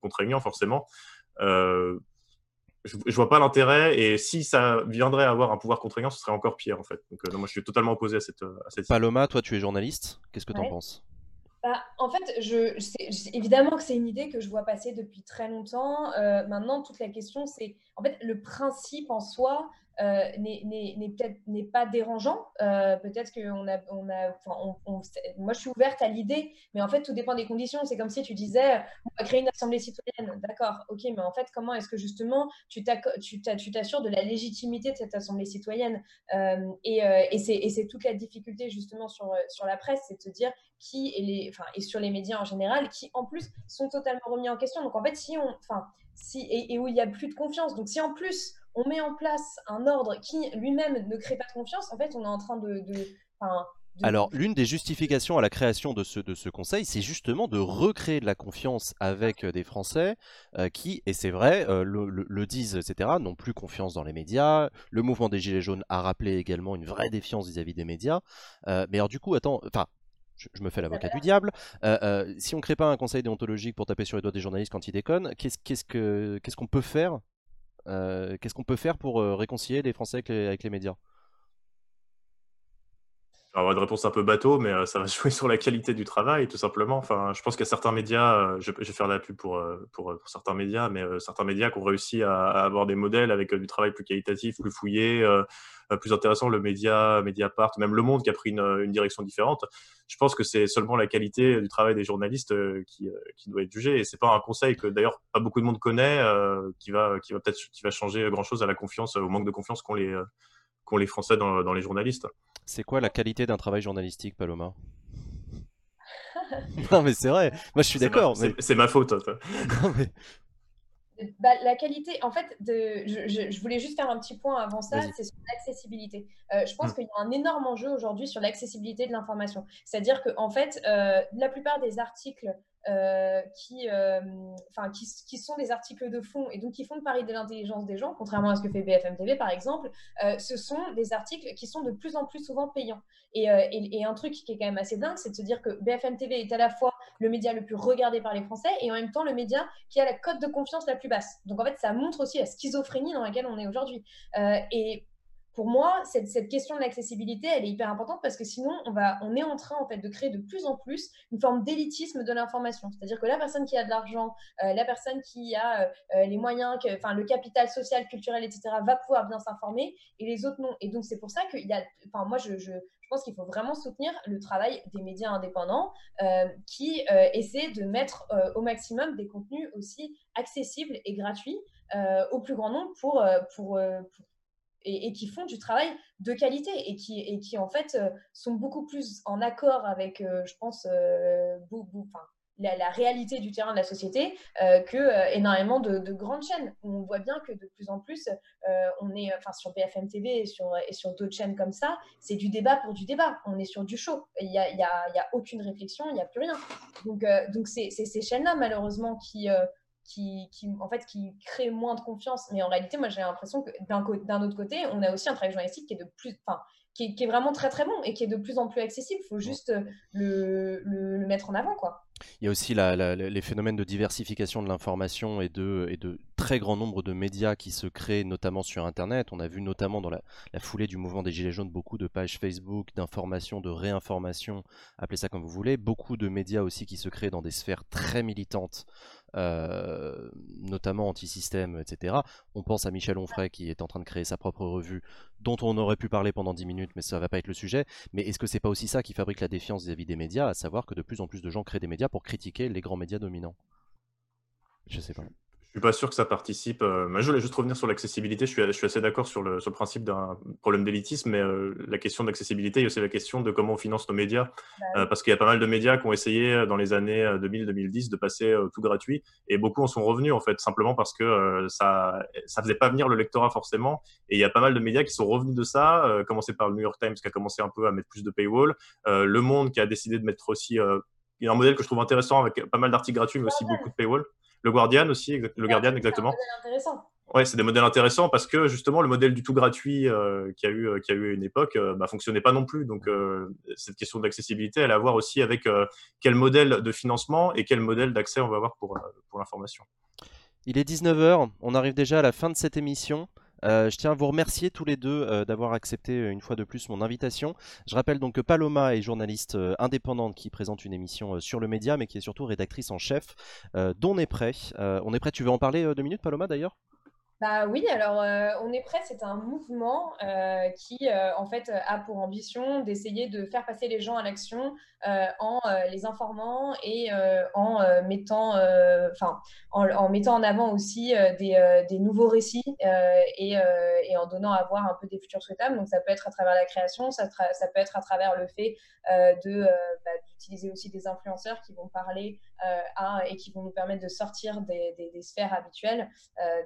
contraignant forcément. Je, ne vois pas l'intérêt. Et si ça viendrait à avoir un pouvoir contraignant, ce serait encore pire en fait. Donc euh, moi je suis totalement opposé à cette. À cette Paloma, toi tu es journaliste. Qu'est-ce que tu en penses? Bah, en fait, je, évidemment que c'est une idée que je vois passer depuis très longtemps. Euh, maintenant, toute la question, c'est en fait le principe en soi, euh, n'est pas dérangeant. Euh, peut-être que on a, on a, moi je suis ouverte à l'idée, mais en fait tout dépend des conditions. C'est comme si tu disais, on va créer une assemblée citoyenne, d'accord, ok, mais en fait comment est-ce que justement tu t'assures de la légitimité de cette assemblée citoyenne? Euh, Et, et c'est toute la difficulté justement sur, sur la presse, c'est de se dire qui et les, et sur les médias en général, qui en plus sont totalement remis en question. Donc en fait si on, enfin si et, et où il y a plus de confiance. Donc si en plus on met en place un ordre qui lui-même ne crée pas de confiance, en fait, on est en train de... Alors, l'une des justifications à la création de ce, de ce conseil, c'est justement de recréer de la confiance avec euh, des Français euh, qui, et c'est vrai, euh, le, disent, etc., n'ont plus confiance dans les médias. Le mouvement des Gilets jaunes a rappelé également une vraie défiance vis-à-vis des médias. mais alors, du coup, attends, enfin, je, me fais l'avocat du diable. si on ne crée pas un conseil déontologique pour taper sur les doigts des journalistes quand ils déconnent, qu'est-ce qu'on peut faire qu'est-ce qu'on peut faire pour euh, réconcilier les Français avec les, médias? Avoir une réponse un peu bateau, mais euh, ça va *laughs* jouer sur la qualité du travail, tout simplement. Enfin, je pense qu'il y a certains médias, je, vais faire la pub pour, pour, certains médias, mais certains médias qui ont réussi à, avoir des modèles avec du travail plus qualitatif, plus fouillé, plus intéressant. Le média, Mediapart, même Le Monde qui a pris une, direction différente. Je pense que c'est seulement la qualité du travail des journalistes qui, doit être jugée. Et c'est pas un conseil que d'ailleurs pas beaucoup de monde connaît, qui va, qui va peut-être changer grand chose à la confiance, au manque de confiance qu'ont les, qu'ont les Français dans, dans les journalistes. C'est quoi la qualité d'un travail journalistique, Paloma? *laughs* Non mais c'est vrai, moi je suis d'accord. C'est ma faute. *laughs* non, mais... Bah, la qualité, en fait, de, je, voulais juste faire un petit point avant ça, c'est sur l'accessibilité. Euh, je pense mm. qu'il y a un énorme enjeu aujourd'hui sur l'accessibilité de l'information. C'est-à-dire que, en fait, euh, la plupart des articles euh, qui, euh, enfin, qui, qui, sont des articles de fond et donc qui font le pari de l'intelligence des gens, contrairement à ce que fait BFM TV par exemple, euh, ce sont des articles qui sont de plus en plus souvent payants. Et, et, un truc qui est quand même assez dingue, c'est de se dire que BFM TV est à la fois le média le plus regardé par les Français et en même temps le média qui a la cote de confiance la plus basse. Donc en fait, ça montre aussi la schizophrénie dans laquelle on est aujourd'hui. et pour moi, cette, question de l'accessibilité, elle est hyper importante parce que sinon, on, est en train en fait, de créer de plus en plus une forme d'élitisme de l'information. C'est-à-dire que la personne qui a de l'argent, euh, la personne qui a euh, euh, les moyens, le capital social, culturel, etc., va pouvoir bien s'informer et les autres non. Et donc, c'est pour ça qu'il y a, moi, je, pense qu'il faut vraiment soutenir le travail des médias indépendants qui essaient de mettre au maximum des contenus aussi accessibles et gratuits au plus grand nombre pour, pour et, qui font du travail de qualité et qui, et qui en fait euh, sont beaucoup plus en accord avec, euh, je pense, euh, la, réalité du terrain de la société que énormément de, grandes chaînes. On voit bien que de plus en plus, on est, enfin sur BFM TV et sur, et sur d'autres chaînes comme ça, c'est du débat pour du débat. On est sur du show. Il n'y a, y a, y a, aucune réflexion, il n'y a plus rien. Donc, donc c'est ces chaînes-là, malheureusement, qui, qui, en fait, qui crée moins de confiance. Mais en réalité, moi, j'ai l'impression que d'un autre côté, on a aussi un travail journalistique qui est de plus, enfin, qui est, vraiment très très bon et qui est de plus en plus accessible. Il faut juste le, le, mettre en avant, quoi. Il y a aussi la, les phénomènes de diversification de l'information et de, et de très grand nombre de médias qui se créent, notamment sur Internet. On a vu notamment dans la, foulée du mouvement des Gilets jaunes beaucoup de pages Facebook, d'information, de réinformation, appelez ça comme vous voulez. Beaucoup de médias aussi qui se créent dans des sphères très militantes, euh, notamment anti-système, etc. On pense à Michel Onfray qui est en train de créer sa propre revue, dont on aurait pu parler pendant 10 minutes, mais ça ne va pas être le sujet. Mais est-ce que c'est pas aussi ça qui fabrique la défiance vis-à-vis des médias, à savoir que de plus en plus de gens créent des médias pour critiquer les grands médias dominants? Je sais pas. Je suis pas sûr que ça participe. Euh, je voulais juste revenir sur l'accessibilité. Je suis, je suis assez d'accord sur le, sur le principe d'un problème d'élitisme, mais euh, la question d'accessibilité, il y a aussi la question de comment on finance nos médias. Euh, parce qu'il y a pas mal de médias qui ont essayé dans les années 2000-2010 de passer tout gratuit, et beaucoup en sont revenus en fait, simplement parce que ça ça faisait pas venir le lectorat forcément. Et il y a pas mal de médias qui sont revenus de ça, commencé par le New York Times qui a commencé un peu à mettre plus de paywall, Le Monde qui a décidé de mettre aussi il y a un modèle que je trouve intéressant avec pas mal d'articles gratuits, mais aussi beaucoup de paywall. Le Guardian aussi, le Guardian exactement. Ouais, c'est des modèles intéressants parce que justement le modèle du tout gratuit euh, qui a eu euh, qui a eu une époque euh, bah, fonctionnait pas non plus. Donc cette question d'accessibilité, elle a à voir aussi avec quel modèle de financement et quel modèle d'accès on va avoir pour pour l'information. Il est 19h, on arrive déjà à la fin de cette émission. Euh, je tiens à vous remercier tous les deux euh, d'avoir accepté euh, une fois de plus mon invitation. Je rappelle donc que Paloma est journaliste indépendante qui présente une émission sur le média, mais qui est surtout rédactrice en chef d'On est prêt. on est prêt, tu veux en parler deux minutes, Paloma d'ailleurs? Bah oui, alors euh, On est prêt, c'est un mouvement euh, qui euh, en fait a pour ambition d'essayer de faire passer les gens à l'action en les informant et en mettant, enfin, en, mettant en avant aussi des, nouveaux récits et, en donnant à voir un peu des futurs souhaitables. Donc ça peut être à travers la création, ça, ça peut être à travers le fait de bah, d'utiliser aussi des influenceurs qui vont parler à, et qui vont nous permettre de sortir des, sphères habituelles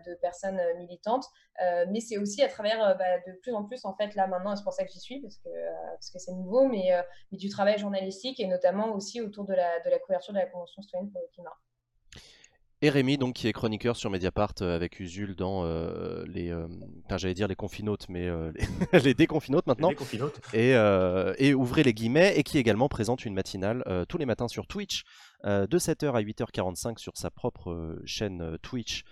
de personnes euh, militante, euh, mais c'est aussi à travers euh, bah, de plus en plus, en fait, là maintenant, c'est pour ça que j'y suis, parce que parce c'est nouveau, mais, mais, du travail journalistique et notamment aussi autour de la, de la couverture de la Convention citoyenne pour le climat. Et Rémi, donc, qui est chroniqueur sur Mediapart avec Usul dans les, j'allais dire les confinotes, mais *laughs* les, déconfinotes maintenant. Et, et ouvrez les guillemets, et qui également présente une matinale tous les matins sur Twitch de 7h à 8h45 sur sa propre chaîne Twitch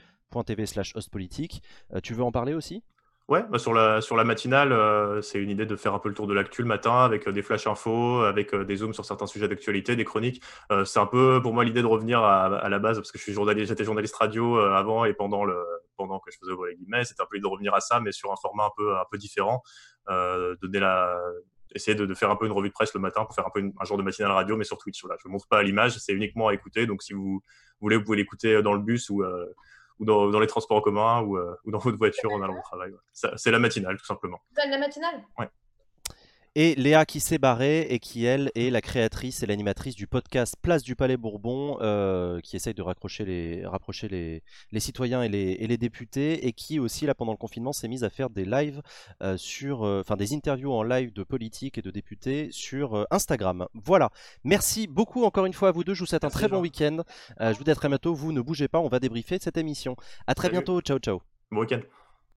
tv slash hostpolitique. Euh, tu veux en parler aussi? Ouais, bah, sur, la, sur la matinale, euh, c'est une idée de faire un peu le tour de l'actu le matin avec euh, des flash infos, avec des zooms sur certains sujets d'actualité, des chroniques. c'est un peu pour moi l'idée de revenir à, la base parce que je journaliste, j'étais journaliste radio avant et pendant le pendant que je faisais les guillemets, c'était un peu l'idée de revenir à ça, mais sur un format un peu un peu différent, donner la essayer de, faire un peu une revue de presse le matin pour faire un peu un genre de matinale radio, mais sur Twitch. Je ne montre pas à l'image, c'est uniquement à écouter. Donc si vous voulez, vous pouvez l'écouter dans le bus ou ou dans, les transports en commun ou, euh, ou, dans votre voiture en allant au travail. C'est la matinale, tout simplement. La matinale? Ouais et Léa qui s'est barrée et qui elle est la créatrice et l'animatrice du podcast Place du Palais Bourbon euh, qui essaye de raccrocher les, rapprocher les, les citoyens et les, et les, députés et qui aussi là pendant le confinement s'est mise à faire des lives euh, sur euh, enfin des interviews en live de politiques et de députés sur Instagram. Voilà. Merci beaucoup encore une fois à vous deux. Je vous souhaite un très bon week-end. je vous dis à très bientôt. Vous ne bougez pas, on va débriefer cette émission. À très bientôt. Ciao ciao. Bon week-end.